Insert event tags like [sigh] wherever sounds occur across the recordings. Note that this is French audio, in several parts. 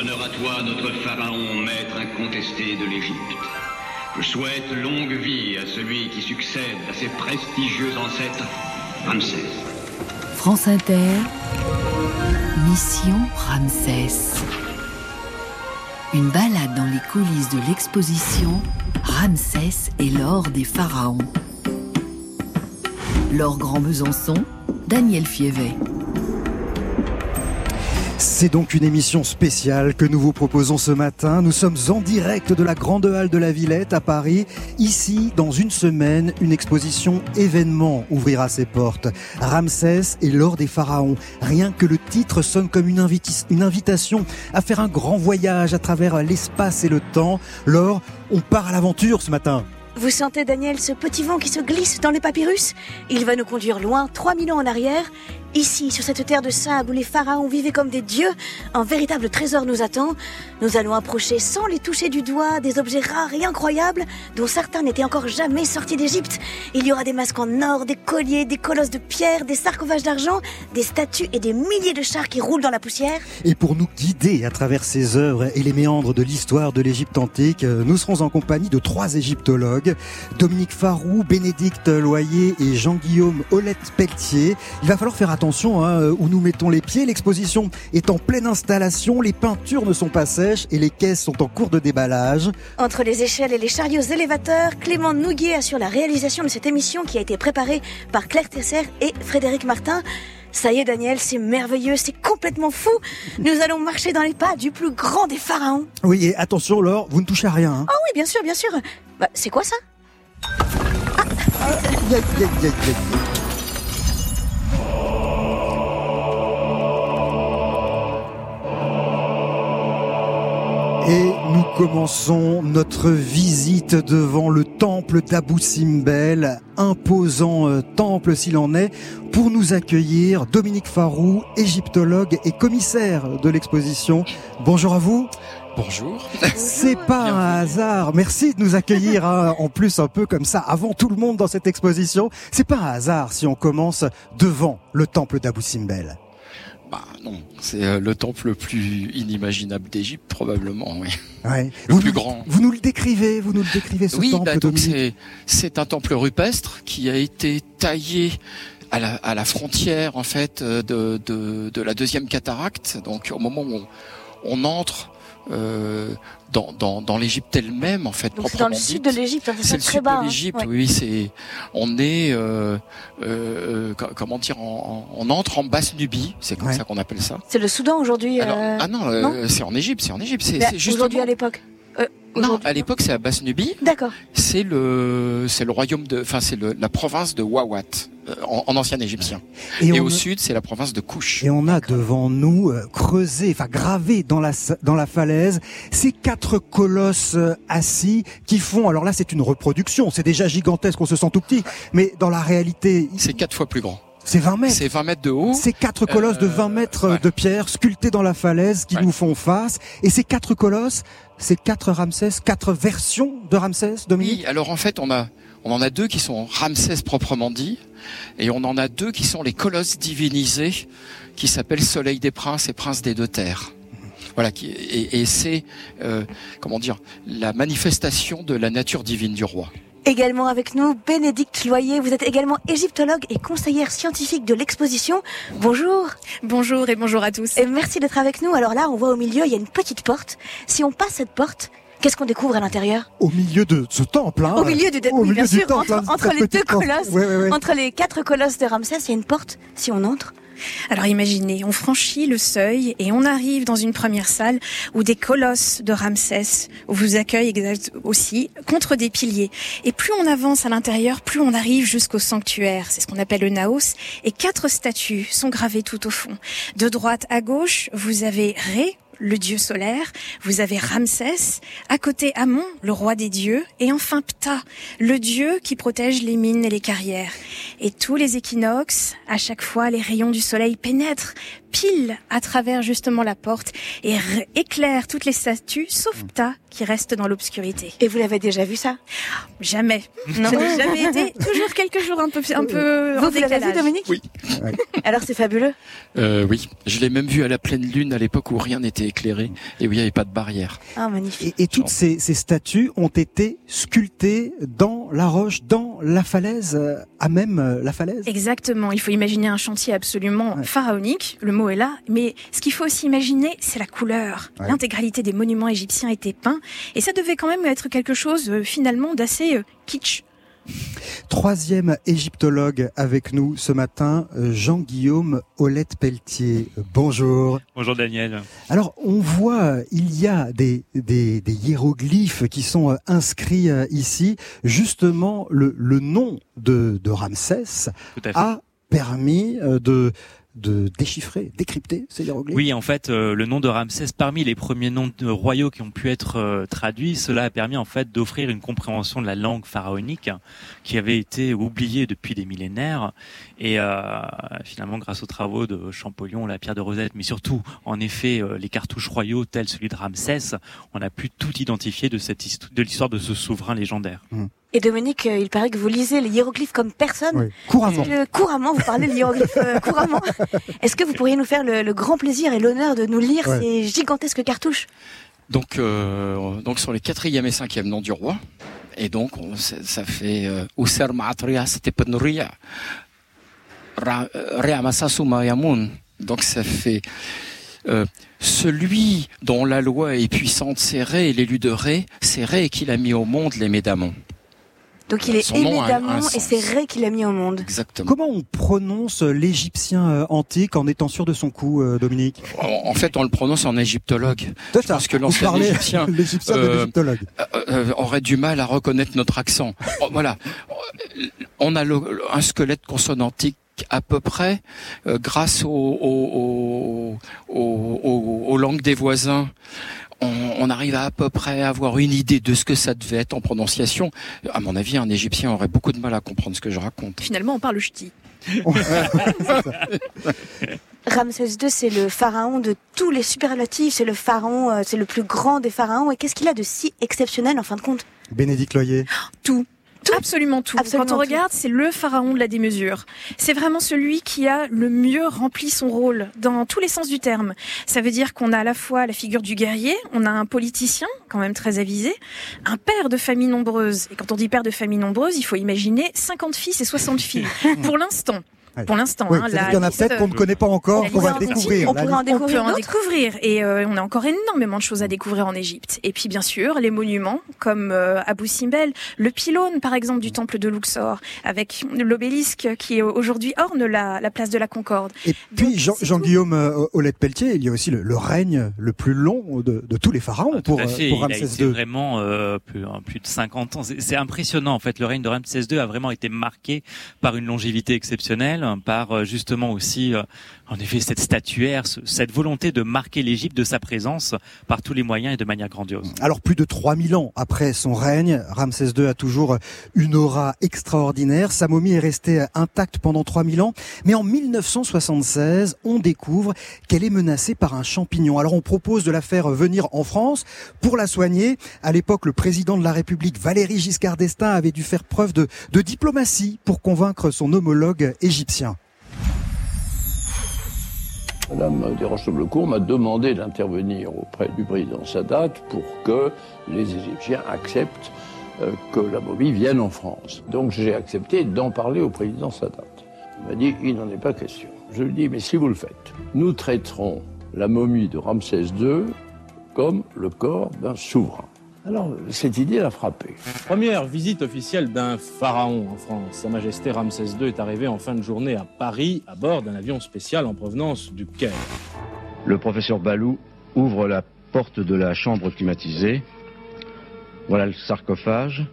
Honneur à toi, notre pharaon, maître incontesté de l'Égypte. Je souhaite longue vie à celui qui succède à ses prestigieux ancêtres, Ramsès. France Inter, Mission Ramsès. Une balade dans les coulisses de l'exposition Ramsès et l'or des pharaons. L'or Grand Besançon, Daniel Fievet. C'est donc une émission spéciale que nous vous proposons ce matin. Nous sommes en direct de la Grande Halle de la Villette à Paris. Ici, dans une semaine, une exposition événement ouvrira ses portes. Ramsès et l'or des pharaons. Rien que le titre sonne comme une, invitation à faire un grand voyage à travers l'espace et le temps. L'or, on part à l'aventure ce matin. Vous sentez, Daniel, ce petit vent qui se glisse dans les papyrus? Il va nous conduire loin, 3000 ans en arrière, Ici, sur cette terre de sable où les pharaons vivaient comme des dieux, un véritable trésor nous attend. Nous allons approcher sans les toucher du doigt des objets rares et incroyables dont certains n'étaient encore jamais sortis d'Égypte. Il y aura des masques en or, des colliers, des colosses de pierre, des sarcophages d'argent, des statues et des milliers de chars qui roulent dans la poussière. Et pour nous guider à travers ces œuvres et les méandres de l'histoire de l'Égypte antique, nous serons en compagnie de trois égyptologues, Dominique Farou, Bénédicte Loyer et Jean-Guillaume Olette Pelletier. Il va falloir faire attention hein, où nous mettons les pieds. L'exposition est en pleine installation, les peintures ne sont pas sèches et les caisses sont en cours de déballage. Entre les échelles et les chariots élévateurs, Clément Nouguier assure la réalisation de cette émission qui a été préparée par Claire Tesser et Frédéric Martin. Ça y est Daniel, c'est merveilleux, c'est complètement fou. Nous allons marcher dans les pas du plus grand des pharaons. Oui, et attention Laure, vous ne touchez à rien. Hein. Ah oui, bien sûr, bien sûr. Bah, c'est quoi ça? Nous commençons notre visite devant le temple d'Abou Simbel, imposant euh, temple s'il en est, pour nous accueillir Dominique Farou, égyptologue et commissaire de l'exposition. Bonjour à vous. Bonjour. C'est pas un hasard. Merci de nous accueillir hein, en plus un peu comme ça avant tout le monde dans cette exposition. C'est pas un hasard si on commence devant le temple d'Abou Simbel. Bah non, c'est euh, le temple le plus inimaginable d'Égypte probablement, oui. Ouais. Le vous plus nous, grand. Vous nous le décrivez, vous nous le décrivez ce oui, temple. bah, donc c'est c'est un temple rupestre qui a été taillé à la, à la frontière en fait euh, de, de, de la deuxième cataracte. Donc au moment où on, on entre euh, dans, dans, dans l'Égypte elle-même en fait c'est dans le sud de l'Égypte, hein, C'est le très sud bas, de hein. l'Égypte, Ouais. oui. C'est, on est, euh, euh, co- comment dire, on entre en basse Nubie, c'est comme Ouais. ça qu'on appelle ça. C'est le Soudan aujourd'hui. Alors, euh, ah non, euh, non c'est en Égypte, c'est en Égypte, c'est, justement. Aujourd'hui à l'époque. Non, à l'époque c'est à basse Nubie. D'accord. C'est le, c'est le royaume de, enfin c'est le, la province de Wawat euh, en, en ancien égyptien. Et, au a- sud c'est la province de Couche. Et on a devant nous euh, creusé, enfin gravé dans la dans la falaise, ces quatre colosses euh, assis qui font. Alors là, c'est une reproduction. C'est déjà gigantesque, on se sent tout petit, mais dans la réalité, C'est quatre fois plus grand. C'est 20 mètres. C'est 20 mètres de haut. Ces quatre colosses de 20 mètres euh, ouais. de pierre sculptés dans la falaise qui Ouais. nous font face. Et ces quatre colosses, ces quatre Ramsès, quatre versions de Ramsès, Dominique Oui, alors en fait, on a, on en a deux qui sont Ramsès proprement dit, et on en a deux qui sont les colosses divinisés, qui s'appellent Soleil des Princes et Prince des deux terres. Voilà, et, et c'est, euh, comment dire, la manifestation de la nature divine du roi. Également avec nous, Bénédicte Loyer. Vous êtes également égyptologue et conseillère scientifique de l'exposition. Bonjour. Bonjour et bonjour à tous. Et merci d'être avec nous. Alors là, on voit au milieu, il y a une petite porte. Si on passe cette porte, qu'est-ce qu'on découvre à l'intérieur? Au milieu de ce temple, hein, Au milieu du, au oui, milieu bien du sûr, temple, entre, hein, entre les deux colosses, Ouais, ouais, ouais. entre les quatre colosses de Ramsès, il y a une porte. Si on entre, Alors imaginez, on franchit le seuil et on arrive dans une première salle où des colosses de Ramsès vous accueillent aussi contre des piliers. Et plus on avance à l'intérieur, plus on arrive jusqu'au sanctuaire. C'est ce qu'on appelle le naos. Et quatre statues sont gravées tout au fond. De droite à gauche, vous avez Ré, le dieu solaire, vous avez Ramsès, à côté Amon, le roi des dieux, et enfin Ptah, le dieu qui protège les mines et les carrières. Et tous les équinoxes, à chaque fois, les rayons du soleil pénètrent pile à travers justement la porte et éclairent toutes les statues, sauf Ptah, qui reste dans l'obscurité. Et vous l'avez déjà vu ça? Jamais. Non, [laughs] jamais été. Toujours quelques jours un peu, un peu Vous, vous l'avez vu, Dominique? Oui. Alors c'est fabuleux. Euh, oui, je l'ai même vu à la pleine lune à l'époque où rien n'était éclairé et où il n'y avait pas de barrière. Ah, magnifique. Et, et toutes ces, ces statues ont été sculptées dans la roche, dans la falaise, euh, à même euh, la falaise? Exactement. Il faut imaginer un chantier absolument Ouais. pharaonique. Le mot est là. Mais ce qu'il faut aussi imaginer, c'est la couleur. Ouais. L'intégralité des monuments égyptiens était peint. Et ça devait quand même être quelque chose, euh, finalement, d'assez euh, kitsch. Troisième égyptologue avec nous ce matin, euh, Jean-Guillaume Olette-Pelletier. Euh, Bonjour. Bonjour Daniel. Alors, on voit, il y a des, des, des hiéroglyphes qui sont inscrits ici. Justement, le, le nom de, de Ramsès a permis de, de déchiffrer, décrypter ces hiéroglyphes? Oui, en fait, euh, le nom de Ramsès, parmi les premiers noms de royaux qui ont pu être euh, traduits, cela a permis en fait d'offrir une compréhension de la langue pharaonique qui avait été oubliée depuis des millénaires. Et euh, finalement, grâce aux travaux de Champollion, la pierre de Rosette, mais surtout, en effet, euh, les cartouches royaux tels celui de Ramsès, on a pu tout identifier de cette de l'histoire de ce souverain légendaire. Et Dominique, euh, il paraît que vous lisez les hiéroglyphes comme personne. Oui, couramment. Que- couramment, vous parlez de hiéroglyphes euh, [laughs] couramment. Est-ce que vous pourriez nous faire le, le grand plaisir et l'honneur de nous lire Ouais. ces gigantesques cartouches? Donc, euh, donc sur les quatrième et cinquième noms du roi. Et donc, on- ça fait euh. Ra- euh, Reamasasu Mayamun. Donc, ça fait euh, celui dont la loi est puissante, c'est Ré, l'élu de Ré, c'est Ré qui l'a mis au monde, les Médamons. Donc il est Son un- évidemment et c'est Ré qui l'a mis au monde. Exactement. Comment on prononce l'égyptien euh, antique en étant sûr de son coup, euh, Dominique? En en fait, on le prononce en égyptologue. Pense que l'ancien égyptien, [laughs] l'égyptien euh, l'égyptologue. euh, euh, aurait du mal à reconnaître notre accent. Oh, voilà, on a le- un squelette consonantique à peu près euh, grâce au- au- au- au- au- aux langues des voisins. On, on arrive à à peu près avoir une idée de ce que ça devait être en prononciation. À mon avis, un Égyptien aurait beaucoup de mal à comprendre ce que je raconte. Finalement, on parle ch'ti. [laughs] Ramsès II, c'est le pharaon de tous les superlatifs, c'est le pharaon, euh, c'est le plus grand des pharaons. Et qu'est-ce qu'il a de si exceptionnel en fin de compte? Bénédicte Loyer. Tout. Absolument tout. Absolument Quand on tout. regarde, c'est le pharaon de la démesure. C'est vraiment celui qui a le mieux rempli son rôle dans tous les sens du terme. Ça veut dire qu'on a à la fois la figure du guerrier, on a un politicien quand même très avisé, un père de famille nombreuse. Et quand on dit père de famille nombreuse, il faut imaginer 50 fils et 60 filles. [laughs] Pour l'instant. Pour l'instant. Oui, hein, qu'il y en a peut-être qu'on ne connaît pas encore, qu'on va découvrir. On pourrait en on peut découvrir en découvrir et euh, on a encore énormément de choses à découvrir en Égypte. Et puis bien sûr les monuments comme euh, Abu Simbel, le pylône par exemple du temple de Luxor, avec l'obélisque qui euh, aujourd'hui orne la, la place de la Concorde. Et puis Donc, Jean- Jean-Guillaume euh, Olette-Pelletier, il y a aussi le, le règne le plus long de, de tous les pharaons Ah, pour, euh, pour il a Ramsès II. vraiment euh, plus, hein, plus de 50 ans. C'est c'est impressionnant en fait. Le règne de Ramsès II a vraiment été marqué par une longévité exceptionnelle, par euh, justement aussi, euh, en effet, cette statuaire, ce- cette volonté de marquer l'Égypte de sa présence par tous les moyens et de manière grandiose. Alors plus de 3000 ans après son règne, Ramsès II a toujours une aura extraordinaire. Sa momie est restée intacte pendant 3000 ans, mais en 1976, on découvre qu'elle est menacée par un champignon. Alors on propose de la faire venir en France pour la soigner. À l'époque, le président de la République, Valéry Giscard d'Estaing, avait dû faire preuve de, de diplomatie pour convaincre son homologue égyptien. Madame Desroches-Lecourt m'a demandé d'intervenir auprès du président Sadat pour que les Égyptiens acceptent euh, que la momie vienne en France. Donc j'ai accepté d'en parler au président Sadat. Il m'a dit il n'en est pas question. Je lui ai dit mais si vous le faites, nous traiterons la momie de Ramsès II comme le corps d'un souverain. Alors cette idée l'a frappé. Première visite officielle d'un pharaon en France. Sa Majesté Ramsès II est arrivé en fin de journée à Paris à bord d'un avion spécial en provenance du Caire. Le professeur Balou ouvre la porte de la chambre climatisée. Voilà le sarcophage.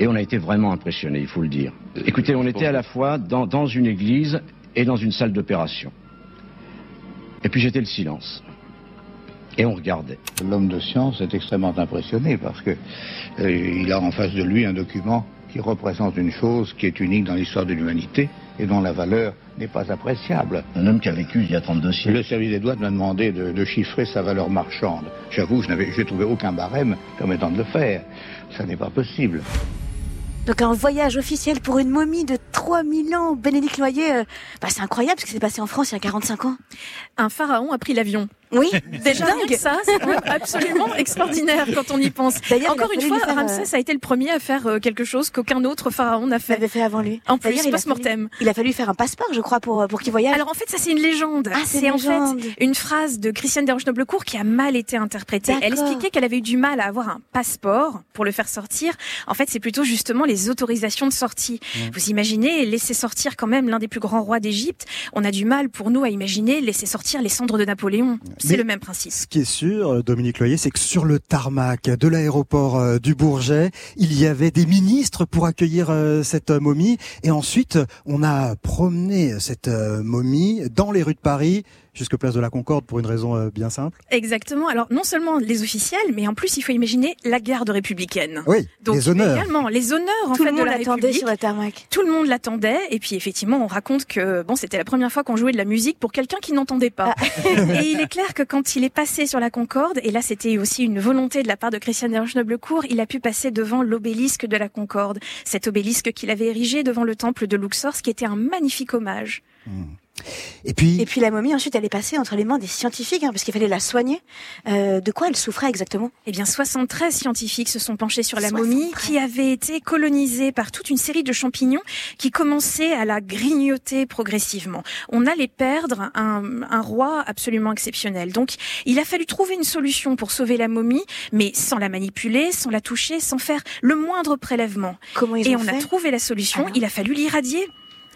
Et on a été vraiment impressionnés, il faut le dire. Écoutez, on était à la fois dans, dans une église et dans une salle d'opération. Et puis j'étais le silence. Et on regardait. L'homme de science est extrêmement impressionné parce que euh, il a en face de lui un document qui représente une chose qui est unique dans l'histoire de l'humanité et dont la valeur n'est pas appréciable. Un homme qui a vécu il y a 32 siècles. Le service des douanes m'a demandé de, de chiffrer sa valeur marchande. J'avoue, je n'avais j'ai trouvé aucun barème permettant de le faire. Ça n'est pas possible. Donc un voyage officiel pour une momie de 3000 ans, Bénédicte Noyer, euh, bah, c'est incroyable ce qui s'est passé en France il y a 45 ans. Un pharaon a pris l'avion. Oui, [laughs] Déjà, dingue. ça, c'est absolument extraordinaire quand on y pense. D'ailleurs, Encore il une fois, faire, Ramsès a été le premier à faire euh, quelque chose qu'aucun autre pharaon n'a Il fait. avait fait avant lui. En plus, il post-mortem. fallu- Il a fallu faire un passeport, je crois, pour, euh, pour qu'il voyage. Alors en fait, ça c'est une légende. Ah, c'est en légende. fait une phrase de Christiane Desroches-Noblecourt qui a mal été interprétée. Elle expliquait qu'elle avait eu du mal à avoir un passeport pour le faire sortir. En fait, c'est plutôt justement les autorisations de sortie. Vous imaginez laisser sortir quand même l'un des plus grands rois d'Égypte. On a du mal pour nous à imaginer laisser sortir les cendres de Napoléon. C'est le même principe. Ce qui est sûr, euh, Dominique Loyer, c'est que sur le tarmac de l'aéroport euh, du Bourget, il y avait des ministres pour accueillir euh, cette momie. Et ensuite, on a promené cette momie dans les rues de Paris jusqu'à Place de la Concorde pour une raison euh, bien simple. Exactement. Alors non seulement les officiels, mais en plus il faut imaginer la garde républicaine. Oui, Donc les honneurs. également les honneurs en Tout fait le de monde la attendait République. sur le tarmac. Tout le monde l'attendait et puis effectivement on raconte que bon c'était la première fois qu'on jouait de la musique pour quelqu'un qui n'entendait pas. [laughs] [laughs] et il est clair que quand il est passé sur la Concorde et là c'était aussi une volonté de la part de Christian Desroches-Noblecourt, il a pu passer devant l'obélisque de la Concorde, cet obélisque qu'il avait érigé devant le temple de Luxor, ce qui était un magnifique hommage. Et puis, Et puis la momie, ensuite, elle est passée entre les mains des scientifiques, hein, parce qu'il fallait la soigner. Euh, de quoi elle souffrait exactement? Eh bien, 73 scientifiques se sont penchés sur la 73. momie qui avait été colonisée par toute une série de champignons qui commençaient à la grignoter progressivement. On allait perdre un, un roi absolument exceptionnel. Donc, il a fallu trouver une solution pour sauver la momie, mais sans la manipuler, sans la toucher, sans faire le moindre prélèvement. Comment ils Et ont on fait? a trouvé la solution. Alors Il a fallu l'irradier.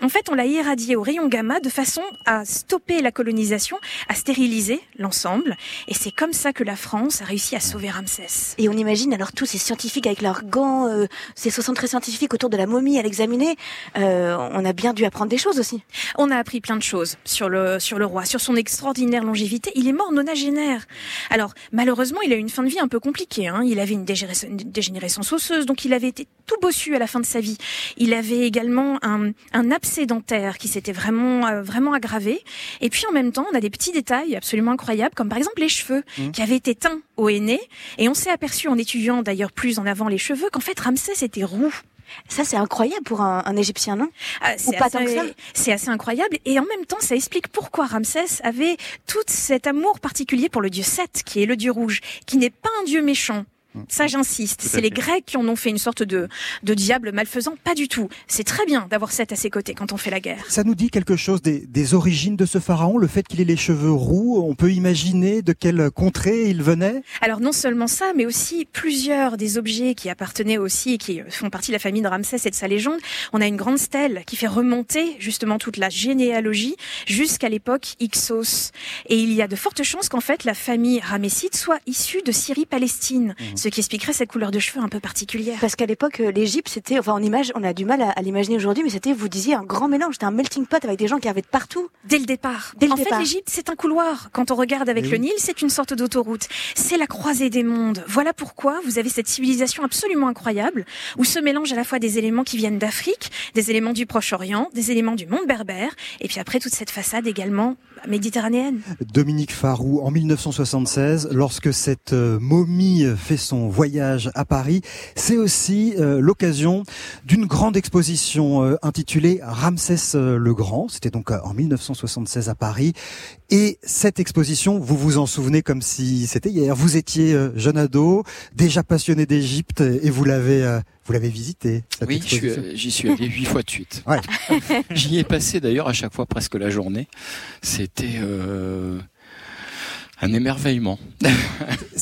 En fait, on l'a irradié au rayon gamma de façon à stopper la colonisation, à stériliser l'ensemble. Et c'est comme ça que la France a réussi à sauver Ramsès. Et on imagine alors tous ces scientifiques avec leurs gants, euh, ces 73 scientifiques autour de la momie à l'examiner. Euh, on a bien dû apprendre des choses aussi. On a appris plein de choses sur le sur le roi, sur son extraordinaire longévité. Il est mort nonagénaire. Alors malheureusement, il a eu une fin de vie un peu compliquée. Hein. Il avait une, dégénéres- une dégénérescence osseuse, donc il avait été tout bossu à la fin de sa vie. Il avait également un, un abcès dentaire qui s'était vraiment euh, vraiment aggravé. Et puis en même temps, on a des petits détails absolument incroyables, comme par exemple les cheveux qui avaient été teints au henné. Et on s'est aperçu en étudiant d'ailleurs plus en avant les cheveux qu'en fait Ramsès était roux. Ça, c'est incroyable pour un, un Égyptien, non? Ah, c'est pas assez- tant que ça? C'est assez incroyable et en même temps, ça explique pourquoi Ramsès avait tout cet amour particulier pour le dieu Seth, qui est le dieu rouge, qui n'est pas un dieu méchant. Ça, j'insiste. C'est les. Grecs qui en ont fait une sorte de, de diable malfaisant. Pas du tout. C'est très bien d'avoir Seth à ses côtés quand on fait la guerre. ça nous dit quelque chose des, des origines de ce pharaon, le fait qu'il ait les cheveux roux. On peut imaginer de quelle contrée il venait. Alors non seulement ça, mais aussi plusieurs des objets qui appartenaient aussi et qui font partie de la famille de Ramsès et de sa légende. On a une grande stèle qui fait remonter justement toute la généalogie jusqu'à l'époque Ixos. Et il y a de fortes chances qu'en fait la famille ramesside soit issue de Syrie-Palestine, ce qui expliquerait cette couleur de cheveux un peu particulière. Parce qu'à l'époque, euh, l'Égypte, c'était, enfin, on image, on a du mal à, à l'imaginer aujourd'hui, mais c'était, vous disiez, un grand mélange, c'était un melting pot avec des gens qui arrivaient de partout. Dès le départ. Dès le en départ. fait, l'Égypte, c'est un couloir. Quand on regarde avec Oui. le Nil, c'est une sorte d'autoroute. C'est la croisée des mondes. Voilà pourquoi vous avez cette civilisation absolument incroyable, où se mélangent à la fois des éléments qui viennent d'Afrique, des éléments du Proche-Orient, des éléments du monde berbère, et puis après toute cette façade également méditerranéenne. Dominique Farou, en 1976, lorsque cette euh, momie fait son voyage à Paris, c'est aussi euh, l'occasion d'une grande exposition euh, intitulée Ramsès le Grand. C'était donc en 1976 à Paris. Et cette exposition, vous vous en souvenez comme si c'était hier. Vous étiez jeune ado, déjà passionné d'Égypte, et vous l'avez vous l'avez visité. Cette Oui, exposition. j'y suis allé huit fois de suite. Ouais. [laughs] J'y ai passé d'ailleurs à chaque fois presque la journée. C'était euh, un émerveillement. [laughs]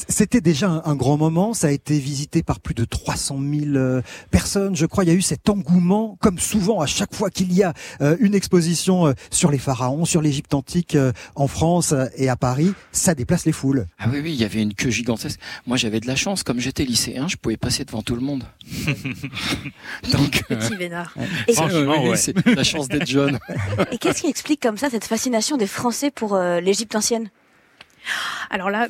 C'était déjà un, un grand moment. Ça a été visité par plus de 300 000 euh, personnes. Je crois il y a eu cet engouement, comme souvent à chaque fois qu'il y a euh, une exposition euh, sur les pharaons, sur l'Égypte antique en France et à Paris. Ça déplace les foules. Ah oui, oui, il y avait une queue gigantesque. Moi, j'avais de la chance. Comme j'étais lycéen, je pouvais passer devant tout le monde. [laughs] Donc, euh, Petit. Et, Franchement, oui, oui, ouais. c'est la chance d'être jeune. [laughs] et qu'est-ce qui explique comme ça cette fascination des Français pour euh, l'Égypte ancienne? Alors là,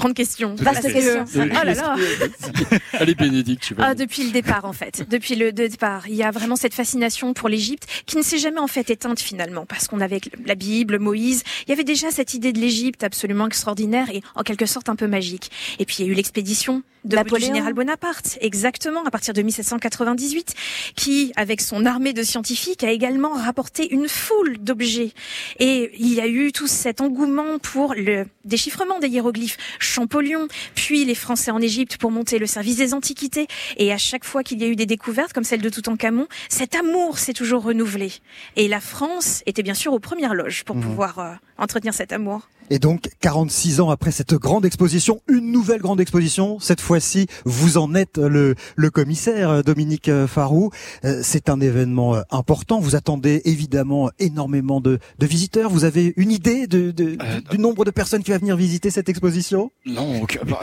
Grande question. Vaste question. Oh là là. [laughs] Allez Bénédicte, tu vas. Ah, depuis le départ en fait, depuis le départ, il y a vraiment cette fascination pour l'Égypte qui ne s'est jamais en fait éteinte finalement, parce qu'on avait la Bible, Moïse, il y avait déjà cette idée de l'Égypte absolument extraordinaire et en quelque sorte un peu magique. Et puis il y a eu l'expédition de du général Bonaparte, exactement, à partir de 1798, qui, avec son armée de scientifiques, a également rapporté une foule d'objets. Et il y a eu tout cet engouement pour le déchiffrement des hiéroglyphes, Champollion, puis les Français en Égypte pour monter le service des antiquités. Et à chaque fois qu'il y a eu des découvertes, comme celle de Toutankhamon, cet amour s'est toujours renouvelé. Et la France était bien sûr aux premières loges pour mmh. pouvoir euh, entretenir cet amour. Et donc, 46 ans après cette grande exposition, une nouvelle grande exposition. Cette fois-ci, vous en êtes le, le commissaire, euh, Dominique euh, Farou. Euh, c'est un événement important. Vous attendez évidemment énormément de, de visiteurs. Vous avez une idée de, de du nombre de personnes qui va venir visiter cette exposition? Non, [laughs] aucune, bah,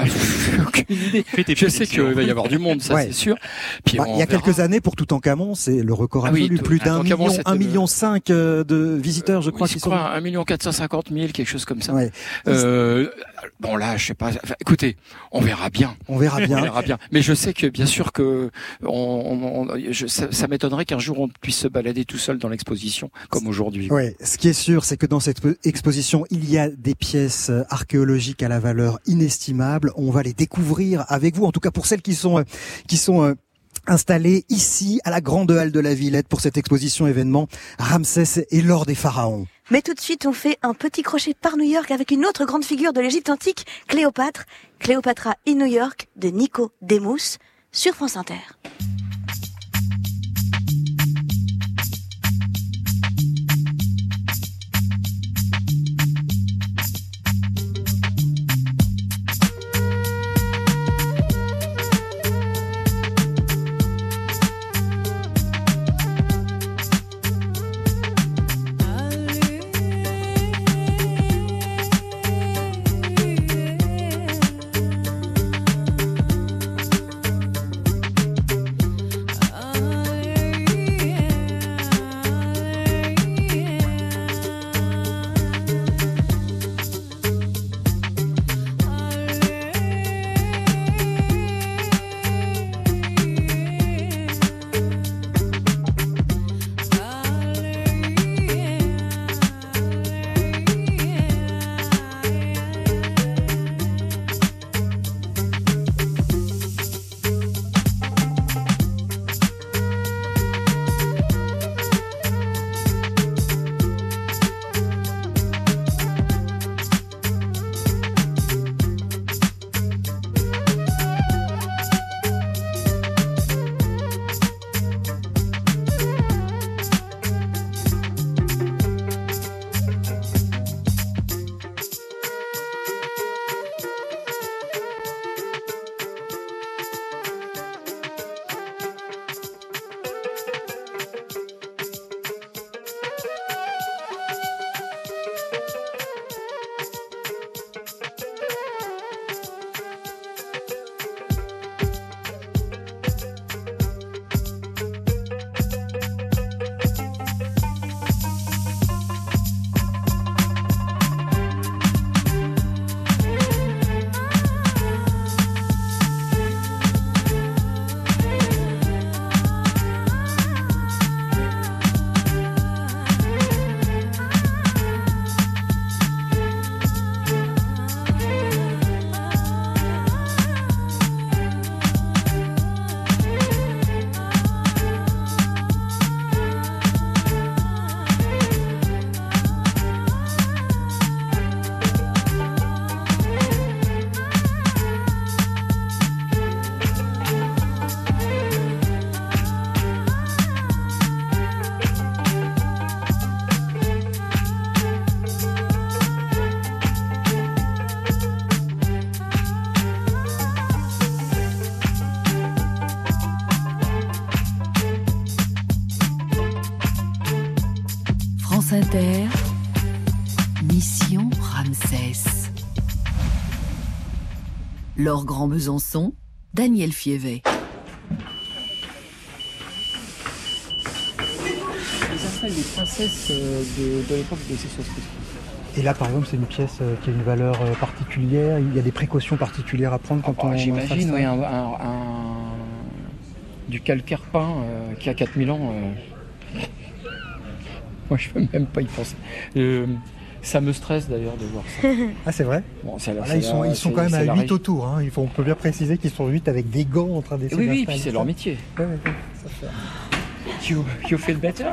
idée. Je sais qu'il va y avoir du monde, ça c'est sûr. Puis bah, il y a quelques années, pour Toutankhamon, c'est le record ah absolu. plus d'un million, un million cinq de visiteurs, je crois, qui sont... un million quatre cent cinquante mille, quelque chose comme ça. Euh, bon là, je sais pas. écoutez, on verra bien. On verra bien. on verra bien. Mais je sais que bien sûr que on, je, ça, m'étonnerait qu'un jour on puisse se balader tout seul dans l'exposition comme aujourd'hui. Ouais. Ce qui est sûr, c'est que dans cette exposition, il y a des pièces euh, archéologiques à la valeur inestimable. On va les découvrir avec vous. En tout cas pour celles qui sont euh, qui sont installées ici à la grande halle de la Villette pour cette exposition événement Ramsès et l'or des pharaons. Mais tout de suite, on fait un petit crochet par New York avec une autre grande figure de l'Égypte antique, Cléopâtre, Cléopatra in New York de Nico Demus sur France Inter. Laure Grand Besançon, Daniel Fievet. Princesses euh, de, l'époque de. Et là, par exemple, c'est une pièce euh, qui a une valeur euh, particulière. Il y a des précautions particulières à prendre quand Oh, on. J'imagine, oui, un, un- un- du calcaire peint euh, qui a 4000 ans. euh. Moi, je peux même pas y penser. Euh, ça me stresse d'ailleurs de voir ça. [laughs] Ah, c'est vrai Bon, c'est la- Là, c'est ils sont, la- ils sont c'est- quand même à la 8 régie. autour. Hein. Il faut, on peut bien préciser qu'ils sont 8 avec des gants en train d'essayer Oui, oui, puis c'est leur métier. Ouais, ouais, ouais, ça fait- You, you feel better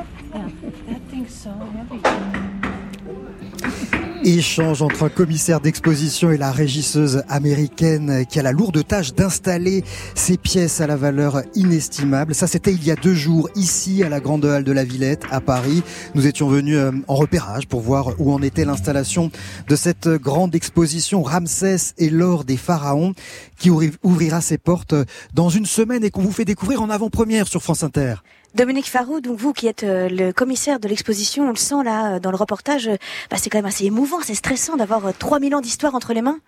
Échange entre un commissaire d'exposition et la régisseuse américaine qui a la lourde tâche d'installer ces pièces à la valeur inestimable. Ça, c'était il y a deux jours, ici, à la Grande Halle de la Villette, à Paris. Nous étions venus euh, en repérage pour voir où en était l'installation de cette grande exposition Ramsès et l'or des pharaons qui ouvri- ouvrira ses portes dans une semaine et qu'on vous fait découvrir en avant-première sur France Inter. Dominique Farou, donc vous qui êtes euh, le commissaire de l'exposition, on le sent là euh, dans le reportage, euh, bah, c'est quand même assez émouvant, c'est stressant d'avoir euh, 3000 ans d'histoire entre les mains.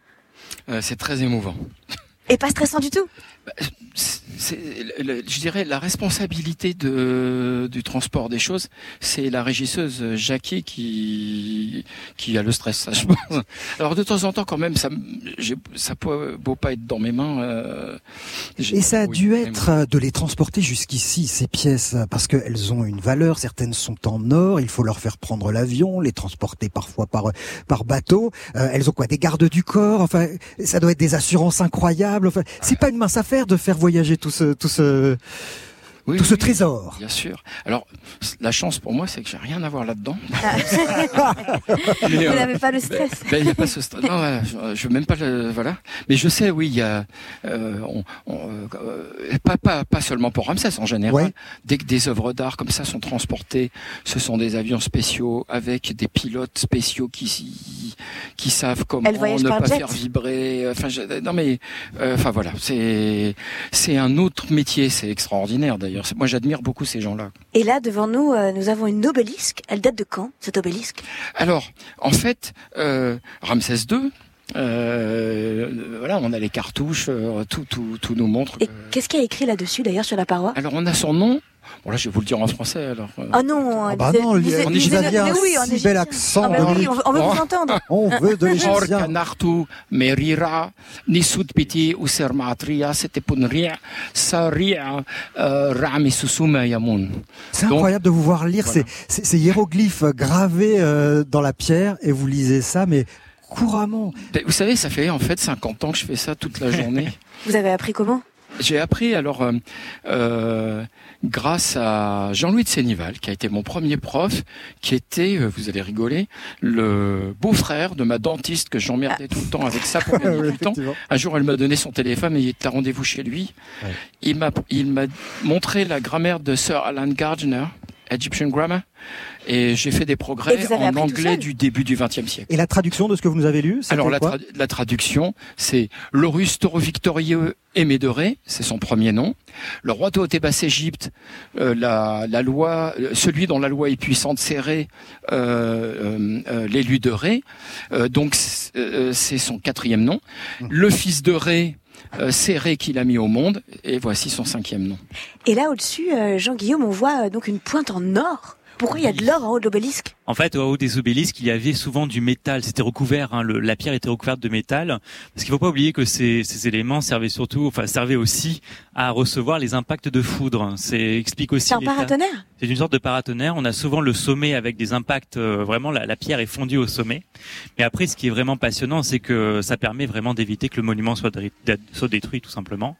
Euh, C'est très émouvant. Et pas stressant du tout? le- je dirais, la responsabilité de, du transport des choses, c'est la régisseuse Jackie qui, qui a le stress, ça, je pense. Alors de temps en temps, quand même, ça, ça peut beau pas être dans mes mains. euh, Et ça a oui, dû être euh, de les transporter jusqu'ici, ces pièces, euh, parce qu'elles ont une valeur, certaines sont en or, il faut leur faire prendre l'avion, les transporter parfois par, par bateau. Euh, elles ont quoi Des gardes du corps, enfin, ça doit être des assurances incroyables. Enfin, c'est pas une mince affaire de faire voyager tout ce, tout ce, Oui, tout ce oui, trésor. Bien sûr. Alors, la chance pour moi, c'est que j'ai rien à voir là-dedans. [laughs] Vous Mais, euh, n'avez pas le stress. Ben, il y a pas ce stress. Non, voilà, je, je veux même pas le, voilà. Mais je sais, oui, il y a, euh, on, on, euh, pas, pas, pas seulement pour Ramsès en général. Ouais. Dès que des œuvres d'art comme ça sont transportées, ce sont des avions spéciaux avec des pilotes spéciaux qui, qui savent comment ne pas jet. faire vibrer. Enfin, je- non mais, euh, enfin voilà, c'est, c'est un autre métier. C'est extraordinaire d'ailleurs. Moi, j'admire beaucoup ces gens-là. Et là, devant nous, euh, nous avons une obélisque. Elle date de quand, cette obélisque? Alors, en fait, euh, Ramsès II, euh, voilà, on a les cartouches, tout, tout, tout nous montre. Et que- qu'est-ce qu'il y a écrit là-dessus, d'ailleurs, sur la paroi? Alors, on a son nom. Bon, là, je vais vous le dire en français. Alors, euh, Oh non Ah bah non, vous lisez- aviez un oui, si bel accent. Ah bah oui, on veut, on veut vous entendre. [laughs] On veut de l'égyptien. Orkanartu merira nisud piti usermatria c'était punria saria euh, yamun. C'est incroyable de vous voir lire voilà. ces, ces, ces hiéroglyphes gravés euh, dans la pierre et vous lisez ça, mais couramment. Vous savez, ça fait en fait 50 ans que je fais ça toute la journée. [laughs] Vous avez appris comment? J'ai appris alors euh, euh, grâce à Jean-Louis de Sénival, qui a été mon premier prof, qui était, euh, vous allez rigoler, le beau-frère de ma dentiste que j'emmerdais tout le temps avec ça pour [laughs] gagner Oui, du temps. Un jour, elle m'a donné son téléphone et il était à rendez-vous chez lui. Ouais. Il m'a il m'a montré la grammaire de Sir Alan Gardner, Egyptian Grammar, et j'ai fait des progrès en anglais du début du XXe siècle. Et la traduction de ce que vous nous avez lu, Alors la, traduction, c'est Laurus taureau victorieux aimé de Ré, c'est son premier nom. Le roi Théotée basse Égypte, euh, la, la loi, euh, celui dont la loi est puissante, c'est Ré, euh, euh, euh, l'élu de Ré. Euh, donc c'est euh, c'est son quatrième nom. Le fils de Ré, euh, c'est Ré qu'il a mis au monde, et voici son cinquième nom. Et là, au-dessus, euh, Jean-Guillaume, on voit euh, donc une pointe en or. Pourquoi il y a de l'or en haut de l'obélisque? En fait, au haut des obélisques, il y avait souvent du métal. C'était recouvert, hein, le- la pierre était recouverte de métal. Parce qu'il faut pas oublier que ces, ces éléments servaient surtout, enfin, servaient aussi à recevoir les impacts de foudre. C'est explique aussi. C'est un paratonnerre? C'est une sorte de paratonnerre. On a souvent le sommet avec des impacts. euh, vraiment, la, la pierre est fondue au sommet. Mais après, ce qui est vraiment passionnant, c'est que ça permet vraiment d'éviter que le monument soit, soit détruit, tout simplement.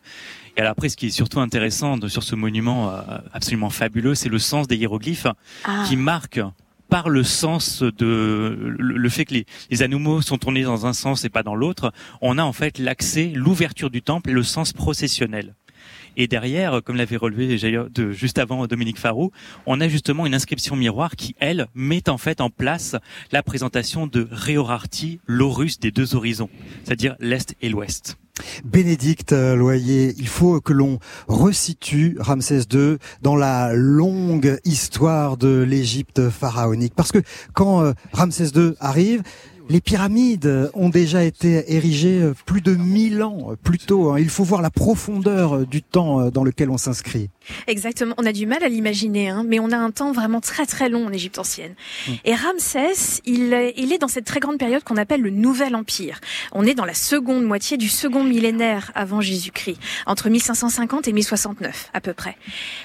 Et alors après, ce qui est surtout intéressant de- sur ce monument euh, absolument fabuleux, c'est le sens des hiéroglyphes Ah. qui marque par le sens de le, le fait que les, les animaux sont tournés dans un sens et pas dans l'autre, on a en fait l'accès, l'ouverture du temple et le sens processionnel. Et derrière, comme l'avait relevé de, juste avant Dominique Farou, on a justement une inscription miroir qui, elle, met en fait en place la présentation de Réorarty, l'Horus des deux horizons, c'est-à-dire l'Est et l'Ouest. Bénédicte euh, Loyer, il faut que l'on resitue Ramsès II dans la longue histoire de l'Égypte pharaonique. Parce que quand euh, Ramsès II arrive, les pyramides ont déjà été érigées euh, plus de 1000 ans euh, plus tôt. hein. Il faut voir la profondeur euh, du temps dans lequel on s'inscrit. Exactement. On a du mal à l'imaginer, hein, mais on a un temps vraiment très très long en Égypte ancienne. Mm. Et Ramsès, il, il est dans cette très grande période qu'on appelle le Nouvel Empire. On est dans la seconde moitié du second millénaire avant Jésus-Christ, entre 1550 et 1069 à peu près.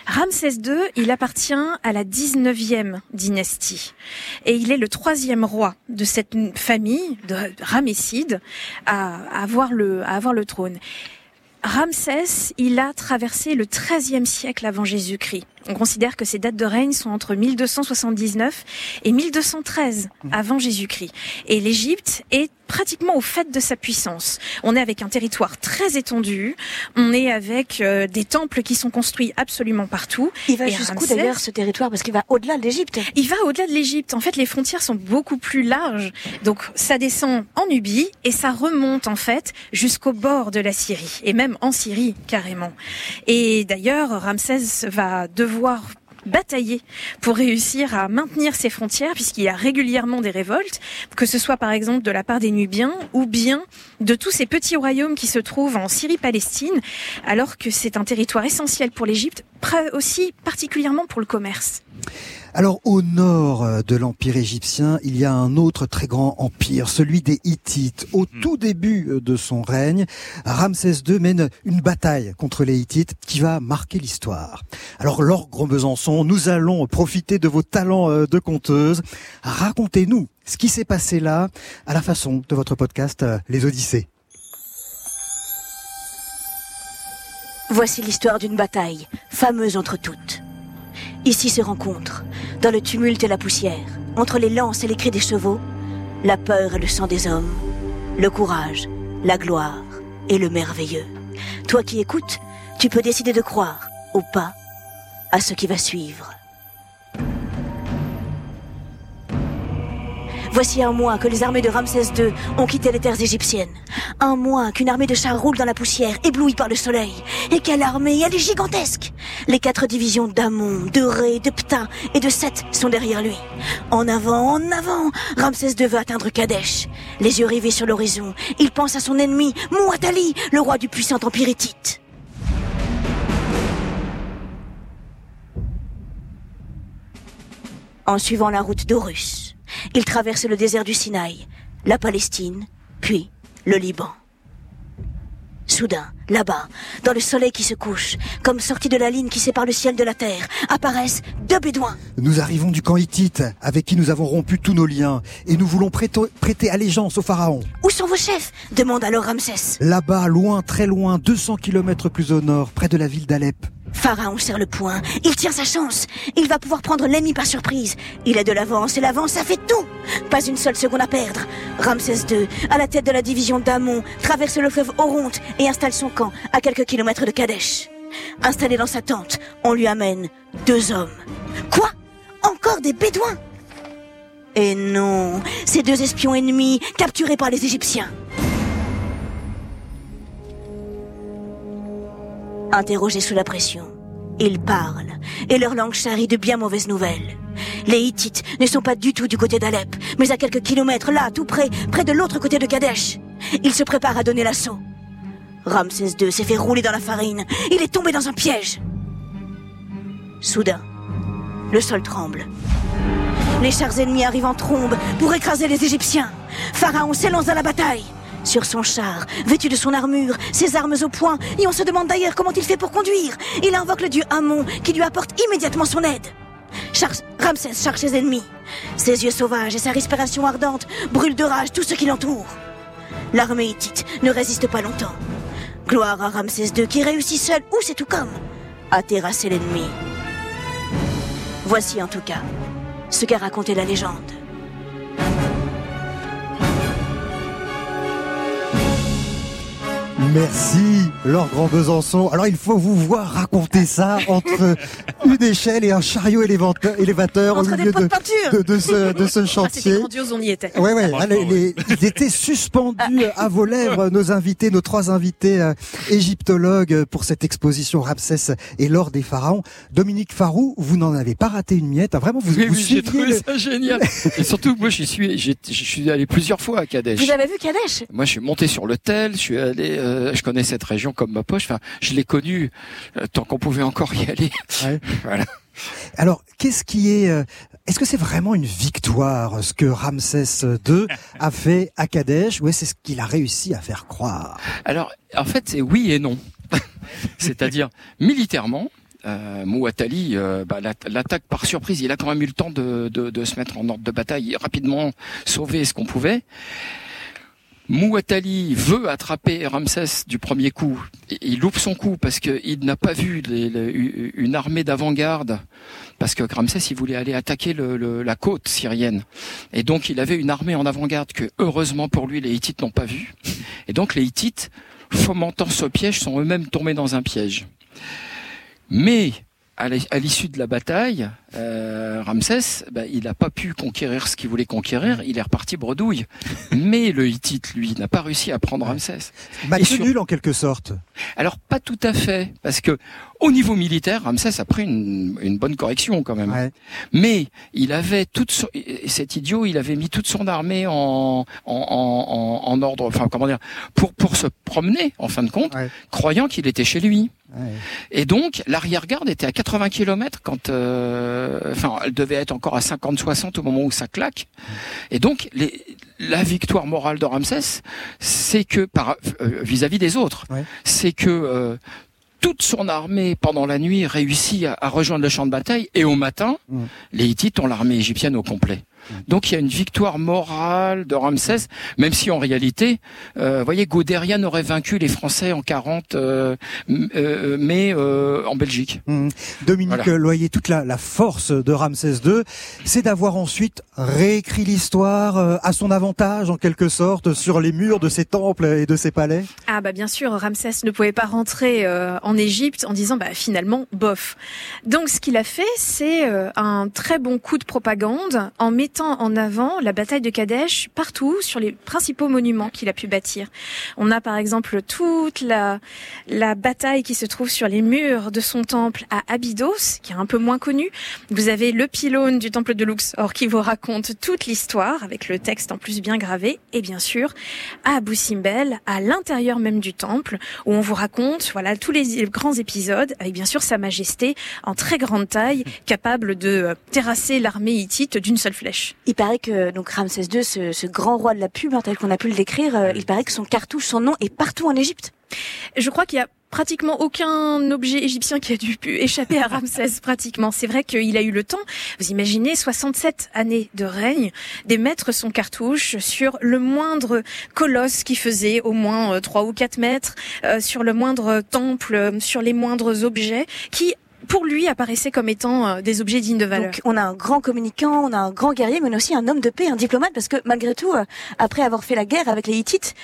Ramsès II, il appartient à la 19e dynastie et il est le troisième roi de cette famille de Ramessides à avoir le, à avoir le trône. Ramsès, il a traversé le XIIIe siècle avant Jésus-Christ. On considère que ses dates de règne sont entre 1279 et 1213 avant Jésus-Christ. Et l'Égypte est pratiquement au fait de sa puissance. On est avec un territoire très étendu, on est avec euh, des temples qui sont construits absolument partout. Il va jusqu'où d'ailleurs ce territoire? Parce qu'il va au-delà de l'Égypte. Il va au-delà de l'Égypte. En fait, les frontières sont beaucoup plus larges. Donc ça descend en Nubie et ça remonte en fait jusqu'au bord de la Syrie et même en Syrie carrément. Et d'ailleurs, Ramsès va devoir batailler pour réussir à maintenir ses frontières puisqu'il y a régulièrement des révoltes, que ce soit par exemple de la part des Nubiens ou bien de tous ces petits royaumes qui se trouvent en Syrie-Palestine, alors que c'est un territoire essentiel pour l'Égypte, aussi particulièrement pour le commerce. Alors au nord euh, de l'empire égyptien, il y a un autre très grand empire, celui des Hittites. Au hmm. tout début euh, de son règne, Ramsès II mène une bataille contre les Hittites qui va marquer l'histoire. Alors Laure Gros-Besançon, nous allons profiter de vos talents euh, de conteuse. Racontez-nous ce qui s'est passé là à la façon de votre podcast Les Odyssées. Voici l'histoire d'une bataille, fameuse entre toutes. Ici se rencontrent, dans le tumulte et la poussière, entre les lances et les cris des chevaux, la peur et le sang des hommes, le courage, la gloire et le merveilleux. Toi qui écoutes, tu peux décider de croire ou pas à ce qui va suivre. Voici un mois que les armées de Ramsès II ont quitté les terres égyptiennes. Un mois qu'une armée de chars roule dans la poussière, éblouie par le soleil. Et quelle armée Elle est gigantesque Les quatre divisions d'Amon, de Ré, de Ptah et de Seth sont derrière lui. En avant, en avant Ramsès II veut atteindre Kadesh. Les yeux rivés sur l'horizon, il pense à son ennemi, Mouatali, le roi du puissant empire hittite. En suivant la route d'Horus, il traverse le désert du Sinaï, la Palestine, puis le Liban. Soudain, là-bas, dans le soleil qui se couche, comme sorti de la ligne qui sépare le ciel de la terre, apparaissent deux bédouins. Nous arrivons du camp hittite, avec qui nous avons rompu tous nos liens, et nous voulons prêter allégeance au pharaon. Où sont vos chefs demande alors Ramsès. Là-bas, loin, très loin, 200 kilomètres plus au nord, près de la ville d'Alep. Pharaon serre le poing. Il tient sa chance. Il va pouvoir prendre l'ennemi par surprise. Il a de l'avance et l'avance, ça fait tout. Pas une seule seconde à perdre. Ramsès II, à la tête de la division d'Amon, traverse le fleuve Oronte et installe son camp à quelques kilomètres de Kadesh. Installé dans sa tente, on lui amène deux hommes. Quoi? Encore des Bédouins? Et non, ces deux espions ennemis capturés par les Égyptiens. Interrogés sous la pression, ils parlent, et leur langue charrie de bien mauvaises nouvelles. Les Hittites ne sont pas du tout du côté d'Alep, mais à quelques kilomètres là, tout près, près de l'autre côté de Kadesh. Ils se préparent à donner l'assaut. Ramsès II s'est fait rouler dans la farine. Il est tombé dans un piège. Soudain, le sol tremble. Les chars ennemis arrivent en trombe pour écraser les Égyptiens. Pharaon s'élance à la bataille sur son char, vêtu de son armure, ses armes au poing, et on se demande d'ailleurs comment il fait pour conduire. Il invoque le dieu Amon, qui lui apporte immédiatement son aide. Ramsès charge ses ennemis. Ses yeux sauvages et sa respiration ardente brûlent de rage tout ce qui l'entoure. L'armée hittite ne résiste pas longtemps. Gloire à Ramsès II qui réussit seul, ou c'est tout comme, à terrasser l'ennemi. Voici en tout cas ce qu'a raconté la légende. Merci, Laure Grand Besançon. Alors, il faut vous voir raconter ça entre [laughs] une échelle et un chariot élévateur au milieu de, de, ce, de ce [laughs] ah, chantier. grandiose, on y était. Ouais, ouais, ils étaient suspendus à vos lèvres, nos invités, nos trois invités euh, égyptologues pour cette exposition Ramsès et l'or des pharaons. Dominique Farou, vous n'en avez pas raté une miette. Vraiment, vous, oui, oui, j'ai trouvé ça génial. et surtout, moi, j'y suis, je suis allé plusieurs fois à Kadesh. Vous avez vu Kadesh? Moi, je suis monté sur l'hôtel, je suis allé, euh, euh, je connais cette région comme ma poche. Enfin, je l'ai connue euh, tant qu'on pouvait encore y aller. [laughs] voilà. Alors, qu'est-ce qui est euh, Est-ce que c'est vraiment une victoire ce que Ramsès II a fait à Kadesh, ou est-ce ce qu'il a réussi à faire croire? Alors, en fait, c'est oui et non. [laughs] C'est-à-dire militairement, euh, Mouatali euh, bah, l'attaque par surprise. Il a quand même eu le temps de, de, de se mettre en ordre de bataille, rapidement sauver ce qu'on pouvait. Mouatali veut attraper Ramsès du premier coup. Il loupe son coup parce qu'il n'a pas vu une armée d'avant-garde, parce que Ramsès il voulait aller attaquer la côte syrienne. Et donc il avait une armée en avant-garde que heureusement pour lui les Hittites n'ont pas vue. Et donc les Hittites, fomentant ce piège, sont eux-mêmes tombés dans un piège. Mais à l'issue de la bataille, euh, Ramsès, bah, il n'a pas pu conquérir ce qu'il voulait conquérir. Il est reparti bredouille. [laughs] Mais le Hittite, lui, n'a pas réussi à prendre Ramsès. Match nul en quelque sorte. Alors pas tout à fait, parce que au niveau militaire, Ramsès a pris une, une bonne correction quand même. Mais il avait toute son, cet idiot, il avait mis toute son armée en, en, en, en ordre, enfin comment dire, pour pour se promener en fin de compte, croyant qu'il était chez lui. Et donc l'arrière-garde était à 80 km quand, euh, enfin, elle devait être encore à 50-60 au moment où ça claque. Et donc les, la victoire morale de Ramsès, c'est que par euh, vis-à-vis des autres, c'est que euh, toute son armée pendant la nuit réussit à, rejoindre le champ de bataille et au matin, mm. les Hittites ont l'armée égyptienne au complet. Donc il y a une victoire morale de Ramsès, même si en réalité, euh, vous voyez, Gaudérian aurait vaincu les Français en 40, euh, euh, mais euh, en Belgique. Mmh. Dominique Loyer, toute la, la, force de Ramsès II, c'est d'avoir ensuite réécrit l'histoire euh, à son avantage, en quelque sorte, sur les murs de ses temples et de ses palais. Ah bah bien sûr, Ramsès ne pouvait pas rentrer euh, en Égypte en disant bah finalement bof. Donc ce qu'il a fait, c'est un très bon coup de propagande en en avant la bataille de Kadesh partout sur les principaux monuments qu'il a pu bâtir. On a par exemple toute la, la bataille qui se trouve sur les murs de son temple à Abydos, qui est un peu moins connu. Vous avez le pylône du temple de Luxor qui vous raconte toute l'histoire avec le texte en plus bien gravé. Et bien sûr, à Abu Simbel, à l'intérieur même du temple, où on vous raconte voilà tous les grands épisodes avec bien sûr sa majesté en très grande taille, capable de terrasser l'armée hittite d'une seule flèche. Il paraît que donc Ramsès II, ce, grand roi de la pub, hein, tel qu'on a pu le décrire, euh, il paraît que son cartouche, son nom est partout en Égypte. Je crois qu'il y a pratiquement aucun objet égyptien qui a dû échapper à Ramsès [laughs] pratiquement. C'est vrai qu'il a eu le temps, vous imaginez 67 années de règne, d'émettre son cartouche sur le moindre colosse qui faisait au moins 3 euh, ou 4 mètres, euh, sur le moindre temple, sur les moindres objets qui pour lui apparaissaient comme étant euh, des objets dignes de valeur. On a un grand communicant, on a un grand guerrier, mais aussi un homme de paix, un diplomate, parce que malgré tout, euh, après avoir fait la guerre avec les Hittites,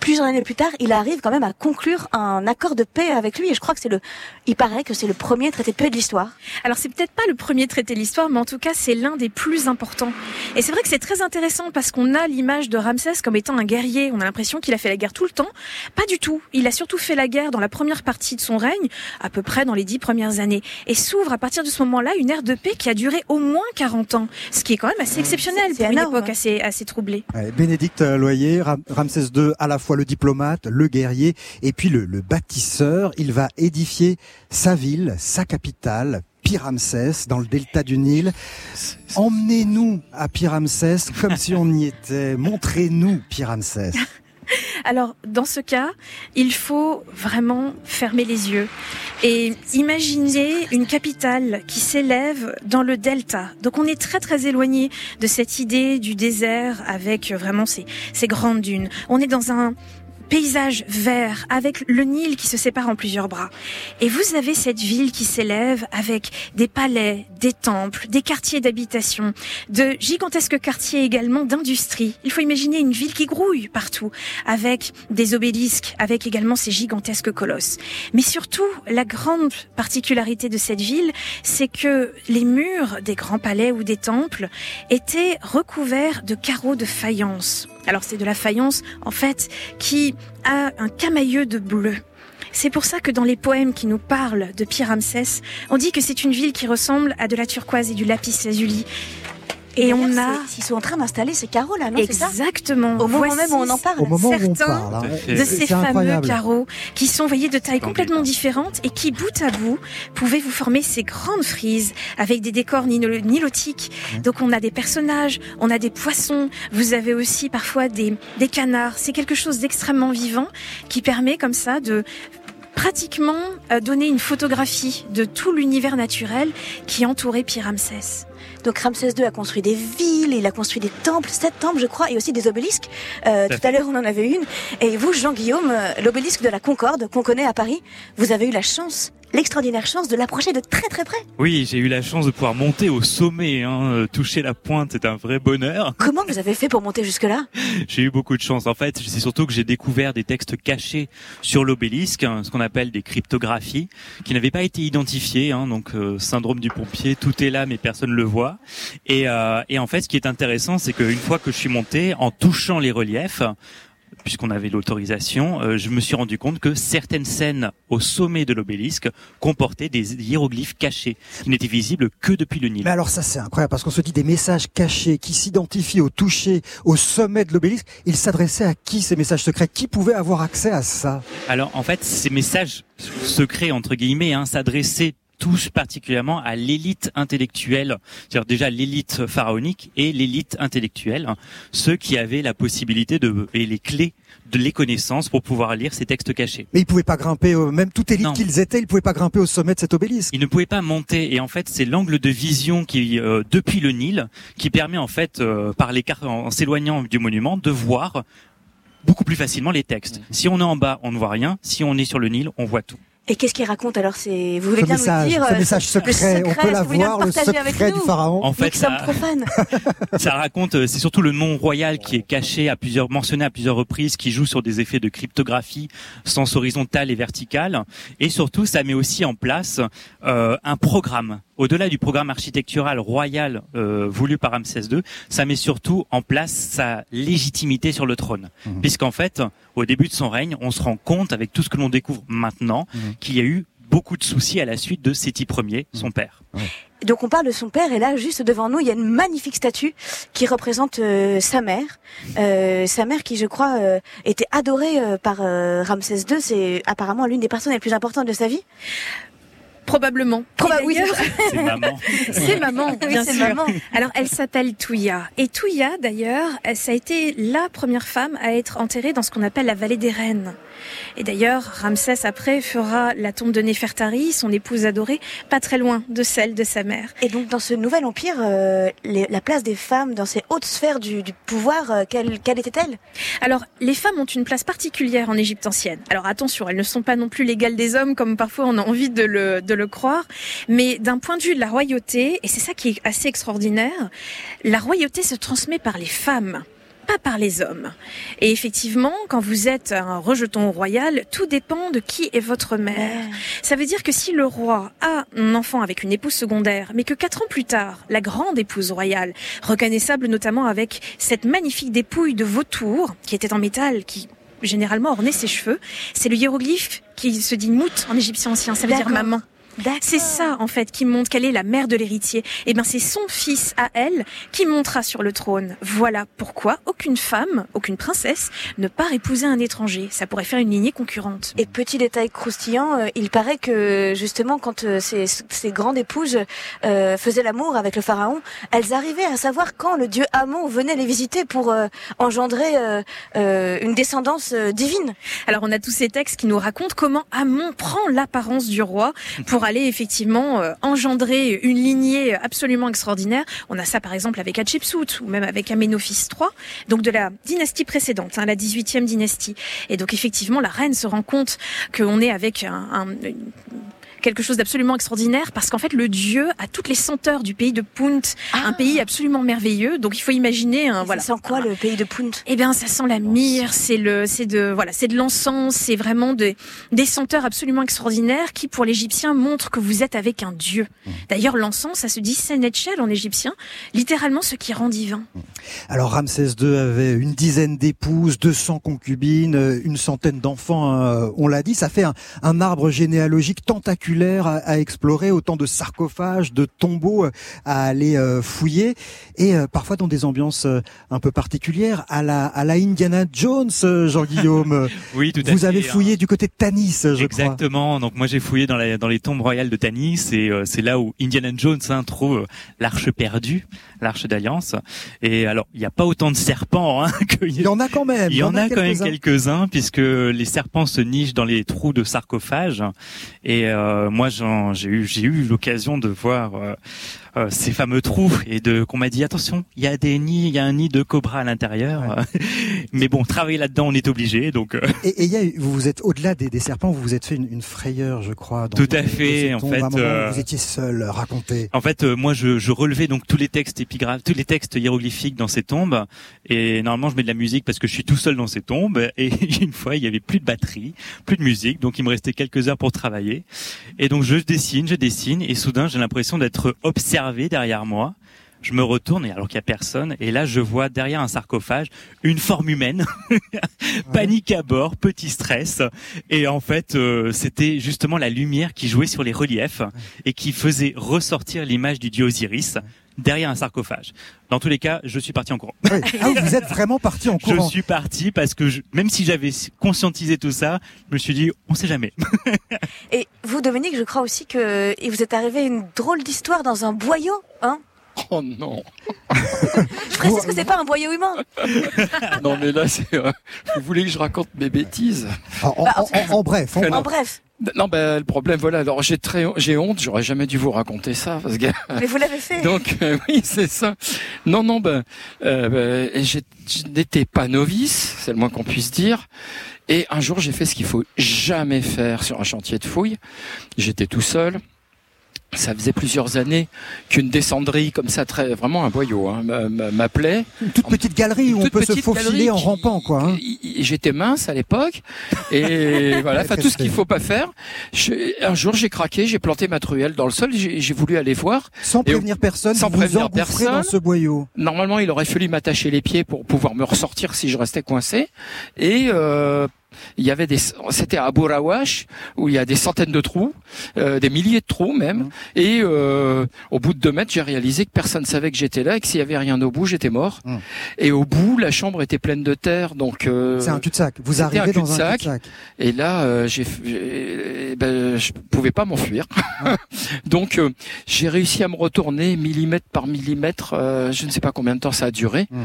plusieurs années plus tard, il arrive quand même à conclure un accord de paix avec lui. Et je crois que c'est le, il paraît que c'est le premier traité de paix de l'histoire. Alors c'est peut-être pas le premier traité de l'histoire, mais en tout cas c'est l'un des plus importants. Et c'est vrai que c'est très intéressant parce qu'on a l'image de Ramsès comme étant un guerrier. On a l'impression qu'il a fait la guerre tout le temps. Pas du tout. Il a surtout fait la guerre dans la première partie de son règne, à peu près dans les dix premières années. Et s'ouvre à partir de ce moment-là une ère de paix qui a duré au moins 40 ans. Ce qui est quand même assez exceptionnel pour une époque assez, assez troublée. Bénédicte Loyer, Ramsès II à la fois le diplomate, le guerrier et puis le, le bâtisseur. Il va édifier sa ville, sa capitale, Pyramsès, dans le delta du Nil. Emmenez-nous à Pyramsès comme si on y était. Montrez-nous Pyramsès. Alors, dans ce cas, il faut vraiment fermer les yeux et imaginer une capitale qui s'élève dans le delta. Donc, on est très très éloigné de cette idée du désert avec vraiment ces, grandes dunes. On est dans un paysage vert avec le Nil qui se sépare en plusieurs bras. Et vous avez cette ville qui s'élève avec des palais, des temples, des quartiers d'habitation, de gigantesques quartiers également d'industrie. Il faut imaginer une ville qui grouille partout avec des obélisques, avec également ces gigantesques colosses. Mais surtout, la grande particularité de cette ville, c'est que les murs des grands palais ou des temples étaient recouverts de carreaux de faïence. Alors c'est de la faïence, en fait, qui a un camailleux de bleu. C'est pour ça que dans les poèmes qui nous parlent de Pyramsès, on dit que c'est une ville qui ressemble à de la turquoise et du lapis lazuli. Et, on a. Ils sont en train d'installer ces carreaux là, non Exactement. Au moment même où on en parle. Au moment où on Certains parle. hein. de ces fameux incroyable. carreaux qui sont voyez de tailles complètement différentes et qui bout à bout pouvaient vous former ces grandes frises avec des décors nilo- nilotiques. Donc on a des personnages, on a des poissons, vous avez aussi parfois des, des canards. C'est quelque chose d'extrêmement vivant qui permet comme ça de pratiquement euh, donner une photographie de tout l'univers naturel qui entourait Pyramsès. Donc Ramsès II a construit des villes, il a construit des temples, sept temples je crois, et aussi des obélisques. Euh, Tout à l'heure on en avait une. Et vous, Jean-Guillaume, euh, l'obélisque de la Concorde qu'on connaît à Paris, vous avez eu la chance, l'extraordinaire chance de l'approcher de très très près. Oui, j'ai eu la chance de pouvoir monter au sommet, hein, euh, toucher la pointe, c'est un vrai bonheur. [laughs] Comment vous avez fait pour monter jusque-là? J'ai eu beaucoup de chance. En fait, c'est surtout que j'ai découvert des textes cachés sur l'obélisque, hein, ce qu'on appelle des cryptographies, qui n'avaient pas été identifiées. hein, donc, euh, syndrome du pompier, tout est là, mais personne ne le voit. Et, euh, et en fait, ce qui est intéressant, c'est qu'une fois que je suis monté, en touchant les reliefs, puisqu'on avait l'autorisation, euh, je me suis rendu compte que certaines scènes au sommet de l'obélisque comportaient des hiéroglyphes cachés, qui n'étaient visibles que depuis le Nil. Mais alors ça c'est incroyable parce qu'on se dit des messages cachés qui s'identifient au toucher, au sommet de l'obélisque. Ils s'adressaient à qui ces messages secrets? Qui pouvait avoir accès à ça? Alors en fait, ces messages secrets entre guillemets hein, s'adressaient tous particulièrement à l'élite intellectuelle, c'est-à-dire déjà l'élite pharaonique et l'élite intellectuelle, hein, ceux qui avaient la possibilité de et les clés de les connaissances pour pouvoir lire ces textes cachés. Mais ils pouvaient pas grimper, même toute élite qu'ils étaient, ils pouvaient pas grimper au sommet de cet obélisque. Ils ne pouvaient pas monter et en fait c'est l'angle de vision qui euh, depuis le Nil qui permet en fait euh, par l'écart en, en s'éloignant du monument de voir beaucoup plus facilement les textes. Si on est en bas, on ne voit rien. Si on est sur le Nil, on voit tout. Et qu'est-ce qu'il raconte alors C'est vous voulez Ce bien message, nous dire ce euh, message le secret, on peut est-ce que vous voulez bien l'avoir, le partager avec secret du nous pharaon. En fait, ça- [laughs] ça raconte, euh, c'est surtout le nom royal qui est caché à plusieurs, mentionné à plusieurs reprises, qui joue sur des effets de cryptographie, sens horizontal et vertical, et surtout ça met aussi en place euh, un programme. Au-delà du programme architectural royal euh, voulu par Ramsès II, ça met surtout en place sa légitimité sur le trône, Mhm. puisqu'en fait, au début de son règne, on se rend compte avec tout ce que l'on découvre maintenant Mhm. qu'il y a eu beaucoup de soucis à la suite de Séti Ier, son père. Donc on parle de son père et là juste devant nous il y a une magnifique statue qui représente euh, sa mère, Euh, sa mère qui je crois euh, était adorée euh, par euh, Ramsès II. C'est apparemment l'une des personnes les plus importantes de sa vie. Probablement. Proba- Et oui, C'est maman. [laughs] C'est maman, Oui, bien sûr. maman. Alors, elle s'appelle Touya. Et Touya, d'ailleurs, ça a été la première femme à être enterrée dans ce qu'on appelle la vallée des reines. Et d'ailleurs, Ramsès, après, fera la tombe de Néfertari, son épouse adorée, pas très loin de celle de sa mère. Et donc dans ce nouvel empire, euh, les- la place des femmes dans ces hautes sphères du, du pouvoir, euh, quelle, quelle était-elle? Alors, les femmes ont une place particulière en Égypte ancienne. Alors, attention, elles ne sont pas non plus l'égale des hommes, comme parfois on a envie de le, de le croire. Mais d'un point de vue de la royauté, et c'est ça qui est assez extraordinaire, la royauté se transmet par les femmes pas par les hommes. Et effectivement, quand vous êtes un rejeton royal, tout dépend de qui est votre mère. Ça veut dire que si le roi a un enfant avec une épouse secondaire, mais que quatre ans plus tard, la grande épouse royale, reconnaissable notamment avec cette magnifique dépouille de vautour, qui était en métal, qui généralement ornait ses cheveux, c'est le hiéroglyphe qui se dit mout en égyptien ancien, ça veut dire maman. C'est ça, en fait, qui montre qu'elle est la mère de l'héritier. Et ben, c'est son fils à elle qui montera sur le trône. Voilà pourquoi aucune femme, aucune princesse ne part épouser un étranger. Ça pourrait faire une lignée concurrente. Et petit détail croustillant, euh, il paraît que justement quand euh, ces, ces grandes épouses euh, faisaient l'amour avec le pharaon, elles arrivaient à savoir quand le dieu Amon venait les visiter pour engendrer une descendance divine. Alors, on a tous ces textes qui nous racontent comment Amon prend l'apparence du roi pour aller effectivement euh, engendrer une lignée absolument extraordinaire. On a ça par exemple avec Hatshepsut ou même avec Amenophis III, donc de la dynastie précédente, hein, la 18e dynastie. Et donc effectivement, la reine se rend compte qu'on est avec un, quelque chose d'absolument extraordinaire parce qu'en fait le dieu a toutes les senteurs du pays de Punt, un pays absolument merveilleux. Donc il faut imaginer un voilà. Ça sent quoi le pays de Punt? Eh bien, ça sent la myrrhe, c'est le, c'est de, voilà, c'est de l'encens, c'est vraiment des, des senteurs absolument extraordinaires qui, pour l'Égyptien, montrent que vous êtes avec un dieu. D'ailleurs, l'encens, ça se dit senetchel en égyptien, littéralement ce qui rend divin. Alors Ramsès II avait une dizaine d'épouses, 200 concubines, une centaine d'enfants, euh, on l'a dit. Ça fait un, un arbre généalogique tentaculaire à, explorer, autant de sarcophages, de tombeaux à aller fouiller, et parfois dans des ambiances un peu particulières, à la, à la Indiana Jones, Jean-Guillaume. [laughs] oui, tout à Vous avez hein. fouillé du côté de Tanis, je Exactement. Donc moi j'ai fouillé dans, la, dans les tombes royales de Tanis, et c'est là où Indiana Jones hein, trouve l'arche perdue, l'arche d'alliance. Et alors il n'y a pas autant de serpents. Hein, [laughs] il y en a quand même. Il y, en, a, quand même quelques-uns, puisque les serpents se nichent dans les trous de sarcophages. Et euh, moi, j'ai eu, eu l'occasion de voir euh, ces fameux trous et de qu'on m'a dit attention, il y a des nids, il y a un nid de cobra à l'intérieur. [laughs] Mais bon, travailler là-dedans, on est obligé. Donc. Euh. Et, y a, vous vous êtes au-delà des, des, serpents, vous vous êtes fait une, une frayeur, je crois. Tout à fait. En fait, euh, vous étiez seul. Racontez. En fait, moi, je, je, relevais donc tous les textes épigraphes, tous les textes hiéroglyphiques dans ces tombes. Et normalement, je mets de la musique parce que je suis tout seul dans ces tombes. Et [laughs] une fois, il y avait plus de batterie, plus de musique, donc il me restait quelques heures pour travailler. Et donc je dessine, je dessine, et soudain, j'ai l'impression d'être observé derrière moi. Je me retourne et alors qu'il y a personne et là je vois derrière un sarcophage une forme humaine. [laughs] Panique à bord, petit stress et en fait euh, c'était justement la lumière qui jouait sur les reliefs et qui faisait ressortir l'image du dieu Osiris derrière un sarcophage. Dans tous les cas, je suis parti en courant. Ah, vous êtes vraiment parti en [laughs] courant. Je suis parti parce que même si j'avais conscientisé tout ça, je me suis dit, on sait jamais. [laughs] Et vous, Dominique, je crois aussi que il vous est arrivé une drôle d'histoire dans un boyau, hein? [laughs] Oh non Je précise que c'est pas un boyau humain. [laughs] non mais là, c'est, euh, vous voulez que je raconte mes bêtises en, bah, bref, en, bref. Non, ben le problème, voilà. Alors j'ai très, j'ai honte. J'aurais jamais dû vous raconter ça parce que. Mais vous l'avez fait. Donc euh, oui, c'est ça. Non, non, ben, euh, ben je n'étais pas novice, c'est le moins qu'on puisse dire. Et un jour, j'ai fait ce qu'il faut jamais faire sur un chantier de fouille. J'étais tout seul ça faisait plusieurs années qu'une descendrie comme ça, très vraiment un boyau, hein, m'appelait. Une toute petite galerie où on peut se faufiler en rampant, quoi. Hein. J'étais mince à l'époque, et [laughs] voilà, enfin tout ce qu'il faut pas faire. un jour, j'ai craqué, j'ai planté ma truelle dans le sol, j'ai voulu aller voir. Sans prévenir personne, sans prévenir personne. dans ce boyau. Normalement, il aurait fallu m'attacher les pieds pour pouvoir me ressortir si je restais coincé. Et euh, il y avait des, c'était à Bourawash où il y a des centaines de trous, euh, des milliers de trous même. Mmh. Et euh, au bout de deux mètres, j'ai réalisé que personne savait que j'étais là et que s'il y avait rien au bout, j'étais mort. Mmh. Et au bout, la chambre était pleine de terre, donc euh, c'est un cul-de-sac. Vous arrivez dans un cul-de-sac. Et là, euh, j'ai, ben, je pouvais pas m'enfuir. [laughs] donc euh, j'ai réussi à me retourner millimètre par millimètre. je ne sais pas combien de temps ça a duré. Mmh.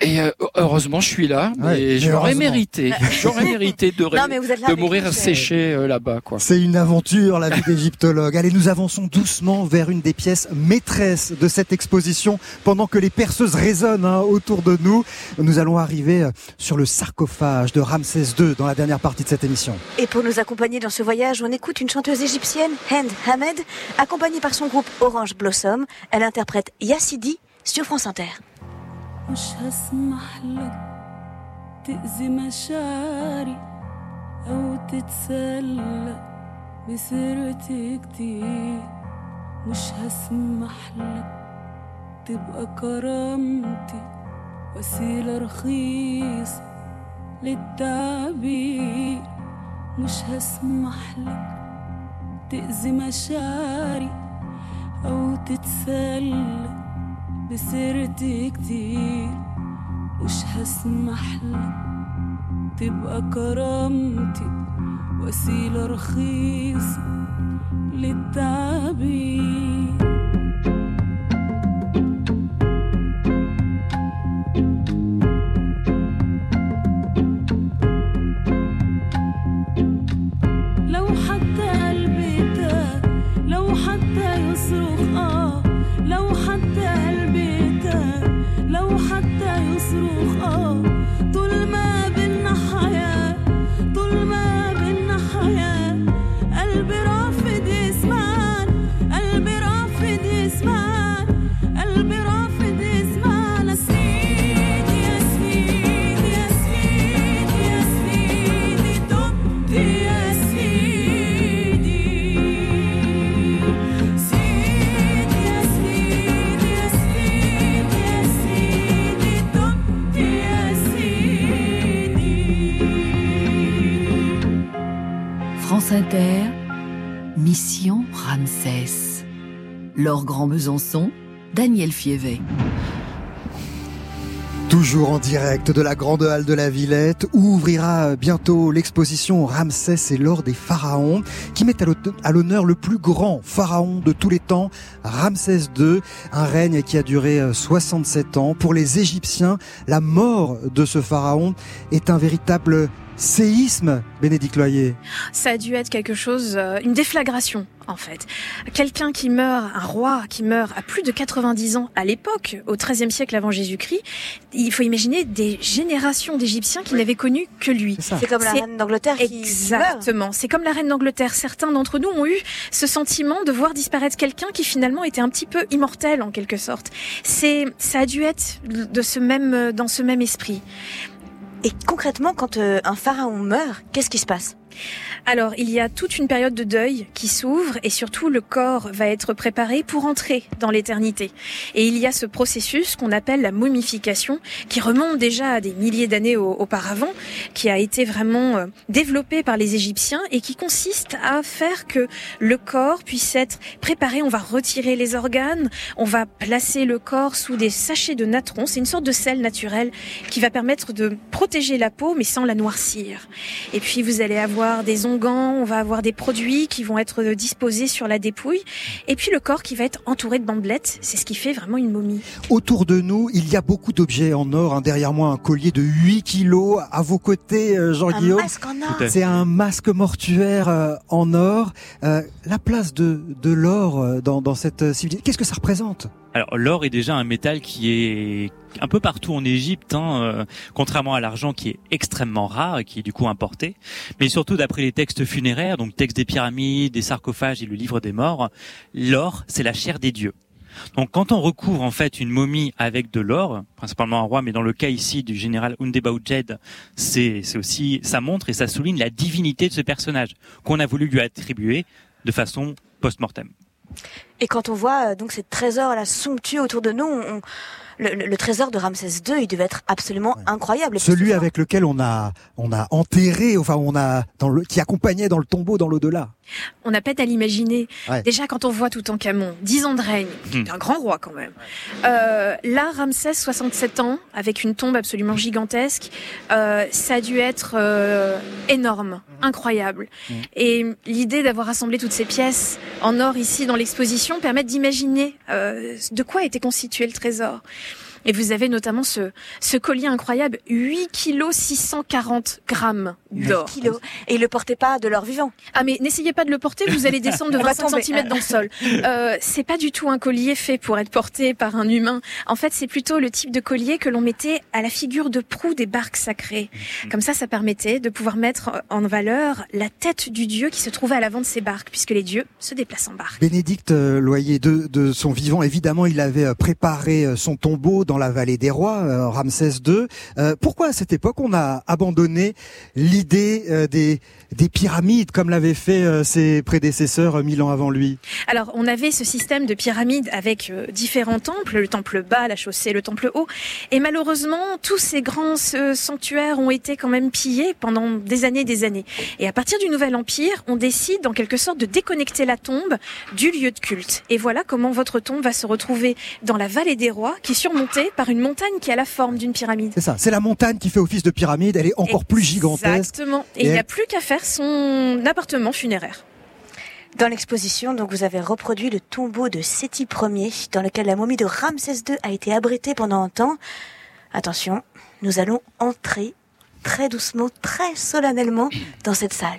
Et heureusement, je suis là. et [laughs] j'aurais mérité. J'aurais mérité de, de mourir séché euh, là-bas. quoi. C'est une aventure, la vie d'égyptologue. Allez, nous avançons doucement vers une des pièces maîtresses de cette exposition. Pendant que les perceuses résonnent hein, autour de nous, nous allons arriver euh, sur le sarcophage de Ramsès II dans la dernière partie de cette émission. Et pour nous accompagner dans ce voyage, on écoute une chanteuse égyptienne, Hand Hamed, accompagnée par son groupe Orange Blossom. Elle interprète Yassidi sur France Inter. تأذي مشاعري أو تتسلى بسيرتي كتير مش هسمح لك تبقى كرامتي وسيلة رخيصة للتعبير. مش هسمح لك تأذي مشاعري أو تتسلى بسيرتي كتير مش هسمح لك تبقى كرامتي وسيلة رخيصة للتعبير. Laure Grand Besançon, Daniel Fievet. Toujours en direct de la Grande Halle de la Villette, où ouvrira bientôt l'exposition Ramsès et l'or des pharaons, qui met à l'honneur le plus grand pharaon de tous les temps, Ramsès II, un règne qui a duré 67 ans. Pour les Égyptiens, la mort de ce pharaon est un véritable séisme, Bénédicte Loyer. Ça a dû être quelque chose, euh, une déflagration en fait. Quelqu'un qui meurt, un roi qui meurt à plus de 90 ans à l'époque, au XIIIe siècle avant Jésus-Christ, il faut imaginer des générations d'Égyptiens qui n'avaient connu que lui. C'est comme la reine d'Angleterre qui Exactement. C'est comme la reine d'Angleterre. Certains d'entre nous ont eu ce sentiment de voir disparaître quelqu'un qui finalement était un petit peu immortel en quelque sorte. C'est, ça a dû être de ce même, dans ce même esprit. Et concrètement, quand euh, un pharaon meurt, qu'est-ce qui se passe? Alors, il y a toute une période de deuil qui s'ouvre et surtout le corps va être préparé pour entrer dans l'éternité. Et il y a ce processus qu'on appelle la momification qui remonte déjà à des milliers d'années auparavant, qui a été vraiment euh, développé par les Égyptiens et qui consiste à faire que le corps puisse être préparé. On va retirer les organes, on va placer le corps sous des sachets de natron. C'est une sorte de sel naturel qui va permettre de protéger la peau mais sans la noircir. Et puis vous allez avoir des onguents, on va avoir des produits qui vont être disposés sur la dépouille, et puis le corps qui va être entouré de bandelettes. C'est ce qui fait vraiment une momie. Autour de nous, il y a beaucoup d'objets en or. Hein. Derrière moi, un collier de 8 kilos. À vos côtés, euh, Jean-Guillaume. Un masque en or. C'est un masque mortuaire euh, en or. Euh, la place de, de l'or dans, dans cette civilisation, qu'est-ce que ça représente? Alors l'or est déjà un métal qui est un peu partout en Égypte, hein, euh, contrairement à l'argent qui est extrêmement rare et qui est du coup importé. Mais surtout d'après les textes funéraires, donc textes des pyramides, des sarcophages et le livre des morts, l'or c'est la chair des dieux. Donc quand on recouvre en fait une momie avec de l'or, principalement un roi, mais dans le cas ici du général Undebaujet, c'est aussi ça montre et ça souligne la divinité de ce personnage qu'on a voulu lui attribuer de façon post-mortem. Et quand on voit euh, donc ces trésors là somptueux autour de nous, on, le, trésor de Ramsès II, il devait être absolument incroyable. Celui avec lequel on a, on a enterré, enfin on a, dans le, qui accompagnait dans le tombeau dans l'au-delà. On a peut-être à l'imaginer. Déjà quand on voit tout en Camon, 10 ans de règne, hmm. un grand roi quand même. Euh, là, Ramsès, 67 ans, avec une tombe absolument gigantesque, euh, ça a dû être euh, énorme, incroyable. Hmm. Et l'idée d'avoir assemblé toutes ces pièces en or ici dans l'exposition permet d'imaginer euh, de quoi était constitué le trésor. Et vous avez notamment ce, ce collier incroyable, 8 kg 640 grammes d'or. Et il le portait pas de l'or vivant. Ah mais n'essayez pas de le porter, vous allez descendre [laughs] de 25 cm dans le sol. [laughs] Euh, c'est pas du tout un collier fait pour être porté par un humain. En fait, c'est plutôt le type de collier que l'on mettait à la figure de proue des barques sacrées. Comme ça, ça permettait de pouvoir mettre en valeur la tête du dieu qui se trouvait à l'avant de ces barques, puisque les dieux se déplacent en barque. Bénédicte euh, Loyer, de, de son vivant, évidemment, il avait euh, préparé euh, son tombeau dans la vallée des rois, euh, Ramsès II. Euh, pourquoi à cette époque on a abandonné l'idée euh, des, des pyramides comme l'avaient fait ses prédécesseurs mille ans avant lui? Alors on avait ce système de pyramides avec différents temples, le temple bas, la chaussée, le temple haut, et malheureusement tous ces grands sanctuaires ont été quand même pillés pendant des années et des années. Et à partir du Nouvel Empire, on décide en quelque sorte de déconnecter la tombe du lieu de culte. Et voilà comment votre tombe va se retrouver dans la vallée des rois, qui est par une montagne qui a la forme d'une pyramide. C'est ça, c'est la montagne qui fait office de pyramide, elle est encore plus gigantesque. Exactement, et, il n'y a plus qu'à faire son appartement funéraire. Dans l'exposition, donc, vous avez reproduit le tombeau de Séti Ier, dans lequel la momie de Ramsès II a été abritée pendant un temps. Attention, nous allons entrer très doucement, très solennellement dans cette salle.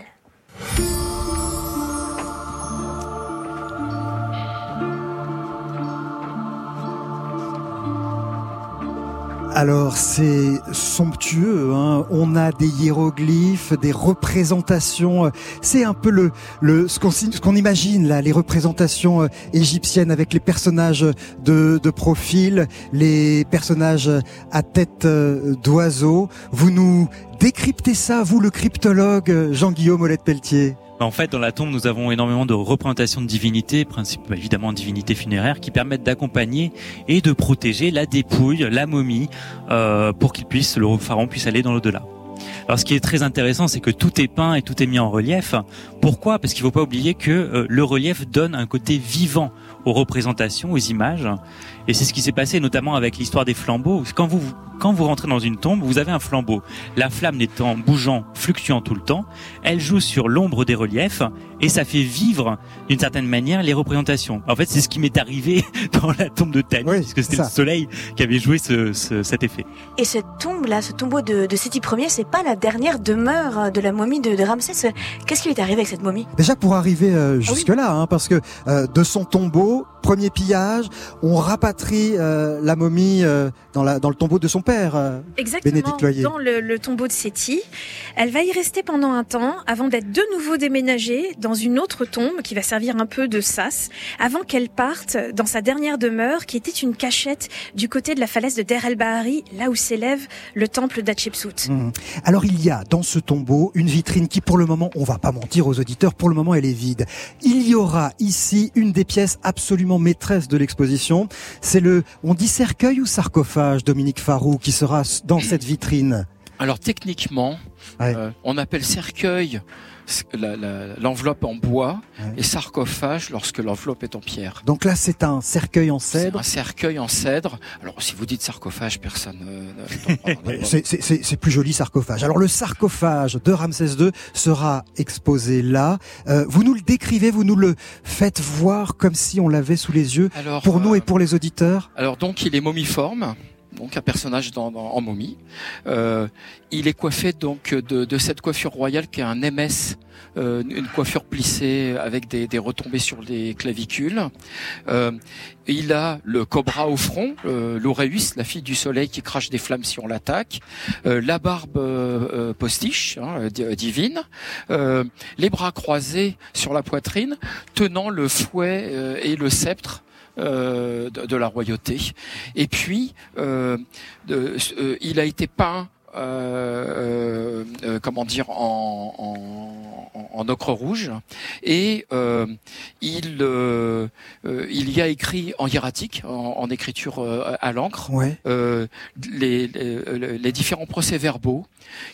Alors c'est somptueux, hein. on a des hiéroglyphes, des représentations, c'est un peu le, le ce qu'on imagine là, les représentations euh, égyptiennes avec les personnages de, de profil, les personnages à tête euh, d'oiseau. Vous nous décryptez ça, vous le cryptologue Jean-Guillaume Olette-Pelletier? En fait, dans la tombe, nous avons énormément de représentations de divinités, principalement évidemment divinités funéraires, qui permettent d'accompagner et de protéger la dépouille, la momie, euh, pour qu'il puisse, le pharaon puisse aller dans l'au-delà. Alors ce qui est très intéressant, c'est que tout est peint et tout est mis en relief. Pourquoi? Parce qu'il ne faut pas oublier que euh, le relief donne un côté vivant aux représentations, aux images. Et c'est ce qui s'est passé notamment avec l'histoire des flambeaux. Quand vous quand vous rentrez dans une tombe, vous avez un flambeau. La flamme n'étant bougeant, fluctuant tout le temps, elle joue sur l'ombre des reliefs et ça fait vivre d'une certaine manière les représentations. En fait, c'est ce qui m'est arrivé [laughs] dans la tombe de Tani, puisque c'était le soleil qui avait joué ce, ce, cet effet. Et cette tombe-là, ce tombeau de, de Séti Ier, c'est pas la dernière demeure de la momie de, de Ramsès. Qu'est-ce qui lui est arrivé avec cette momie? Déjà pour arriver euh, jusque-là, hein, parce que euh, de son tombeau, premier pillage, on rapatrie euh, la momie euh, dans, la, dans le tombeau de son père, euh, Exactement, Bénédicte Loyer. dans le, le tombeau de Séti. Elle va y rester pendant un temps avant d'être de nouveau déménagée dans une autre tombe qui va servir un peu de sas avant qu'elle parte dans sa dernière demeure qui était une cachette du côté de la falaise de Der El Bahari, là où s'élève le temple d'Hatshepsut. Mhm. Alors il y a dans ce tombeau une vitrine qui pour le moment, on va pas mentir aux auditeurs, pour le moment elle est vide. Il y aura ici une des pièces absolument maîtresses de l'exposition. C'est le, on dit cercueil ou sarcophage, Dominique Farou, qui sera dans cette vitrine. Alors techniquement, euh, on appelle cercueil l'enveloppe en bois et sarcophage lorsque l'enveloppe est en pierre. Donc là c'est un cercueil en cèdre. un cercueil en cèdre. Alors si vous dites sarcophage, personne ne- ne... Mais [laughs] C'est- plus joli sarcophage. Alors le sarcophage de Ramsès II sera exposé là. Euh, vous nous le décrivez, vous nous le faites voir comme si on l'avait sous les yeux Alors, pour nous euh, et pour les auditeurs? Alors donc il est momiforme, donc un personnage en momie. Euh, il est coiffé donc de, cette coiffure royale qui est un MS, euh, une coiffure plissée avec des, retombées sur les clavicules. Euh, il a le cobra au front, l'Auréus, la fille du soleil qui crache des flammes si on l'attaque, la barbe postiche, hein, di- divine, les bras croisés sur la poitrine, tenant le fouet et le sceptre de, de la royauté. Et puis, euh, euh, il a été peint. Euh, euh, comment dire en, en, ocre rouge et euh, il il y a écrit en hiératique en, en écriture à l'encre Ouais. euh, les, les, les différents procès-verbaux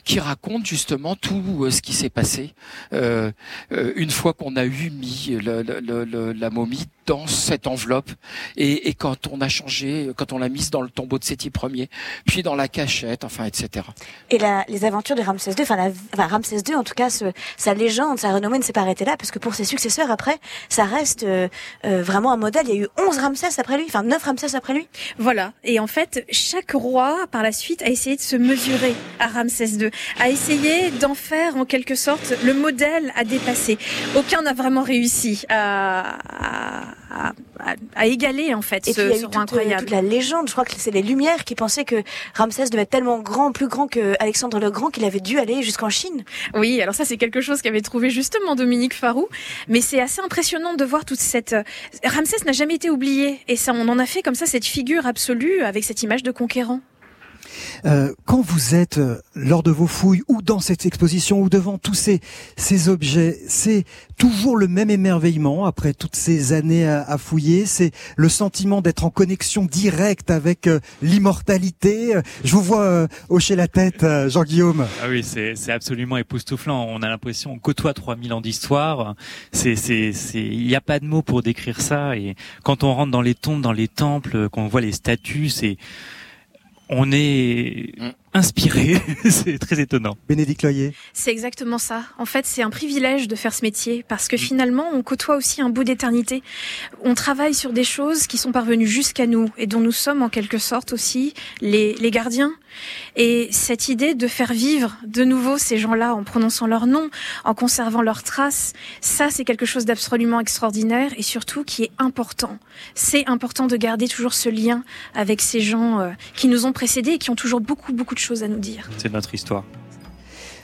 qui racontent justement tout ce qui s'est passé une fois qu'on a eu mis le- le- le- le- la momie dans cette enveloppe et, et quand on a changé, quand on l'a mise dans le tombeau de Séti Ier, puis dans la cachette, enfin, etc. Et la, les aventures de Ramsès II, enfin, la, enfin, Ramsès II, en tout cas, ce- sa légende, sa renommée ne s'est pas arrêtée là, parce que pour ses successeurs, après, ça reste euh, euh, vraiment un modèle. Il y a eu 11 Ramsès après lui, enfin 9 Ramsès après lui. Voilà. Et en fait, chaque roi, par la suite, a essayé de se mesurer à Ramsès II, a essayé d'en faire en quelque sorte le modèle à dépasser. Aucun n'a vraiment réussi à, à, à- à égaler en fait Et ce, puis il y a eu toute, euh, incroyable. toute la légende. Je crois que c'est les Lumières qui pensaient que Ramsès devait être tellement grand, plus grand que Alexandre le Grand, qu'il avait dû aller jusqu'en Chine. Oui, alors ça c'est quelque chose qu'avait trouvé justement Dominique Farou, mais c'est assez impressionnant de voir toute cette euh, Ramsès n'a jamais été oublié et ça on en a fait comme ça cette figure absolue avec cette image de conquérant. Euh, quand vous êtes euh, lors de vos fouilles ou dans cette exposition ou devant tous ces, ces objets, c'est toujours le même émerveillement après toutes ces années à, à fouiller. C'est le sentiment d'être en connexion directe avec euh, l'immortalité. Je vous vois euh, hocher la tête, Jean-Guillaume. Ah oui, c'est c'est absolument époustouflant. On a l'impression on côtoie 3000 ans d'histoire. C'est c'est c'est il n'y a pas de mots pour décrire ça et quand on rentre dans les tombes, dans les temples, qu'on voit les statues, c'est on est inspiré, [laughs] c'est très étonnant. Bénédicte Loyer. C'est exactement ça. En fait, c'est un privilège de faire ce métier parce que finalement, on côtoie aussi un bout d'éternité. On travaille sur des choses qui sont parvenues jusqu'à nous et dont nous sommes en quelque sorte aussi les, les gardiens. Et cette idée de faire vivre de nouveau ces gens-là en prononçant leur nom, en conservant leurs traces, ça c'est quelque chose d'absolument extraordinaire et surtout qui est important. C'est important de garder toujours ce lien avec ces gens euh, qui nous ont précédés et qui ont toujours beaucoup beaucoup de choses C'est notre histoire.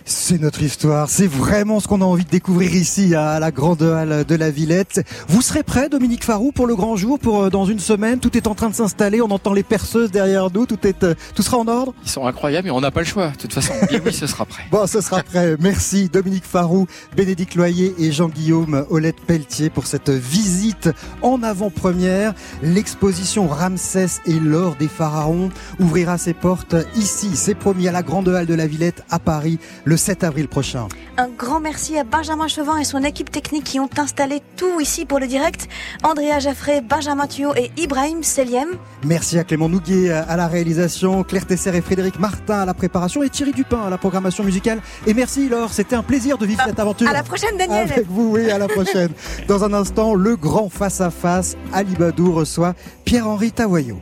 C'est notre histoire, c'est vraiment ce qu'on a envie de découvrir ici à la Grande Halle de la Villette. Vous serez prêt, Dominique Farou, pour le grand jour, pour euh, dans une semaine? Tout est en train de s'installer, on entend les perceuses derrière nous, tout est, euh, tout sera en ordre? Ils sont incroyables, mais on n'a pas le choix. De toute façon, oui, ce sera prêt. [laughs] Bon, ce sera prêt. Merci Dominique Farou, Bénédicte Loyer et Jean-Guillaume Olette Pelletier pour cette visite en avant-première. L'exposition Ramsès et l'or des pharaons ouvrira ses portes ici, c'est promis, à la Grande Halle de la Villette à Paris le 7 avril prochain. Un grand merci à Benjamin Chevin et son équipe technique qui ont installé tout ici pour le direct. Andrea Jaffré, Benjamin Thuot et Ibrahim Seliem. Merci à Clément Nouguet à la réalisation, Claire Tesser et Frédéric Martin à la préparation et Thierry Dupin à la programmation musicale. Et merci Laure, c'était un plaisir de vivre cette aventure. À la prochaine Daniel. Avec vous, oui, à la prochaine. [laughs] Dans un instant, le grand face-à-face, Ali Badou reçoit Pierre-Henri Tawayo.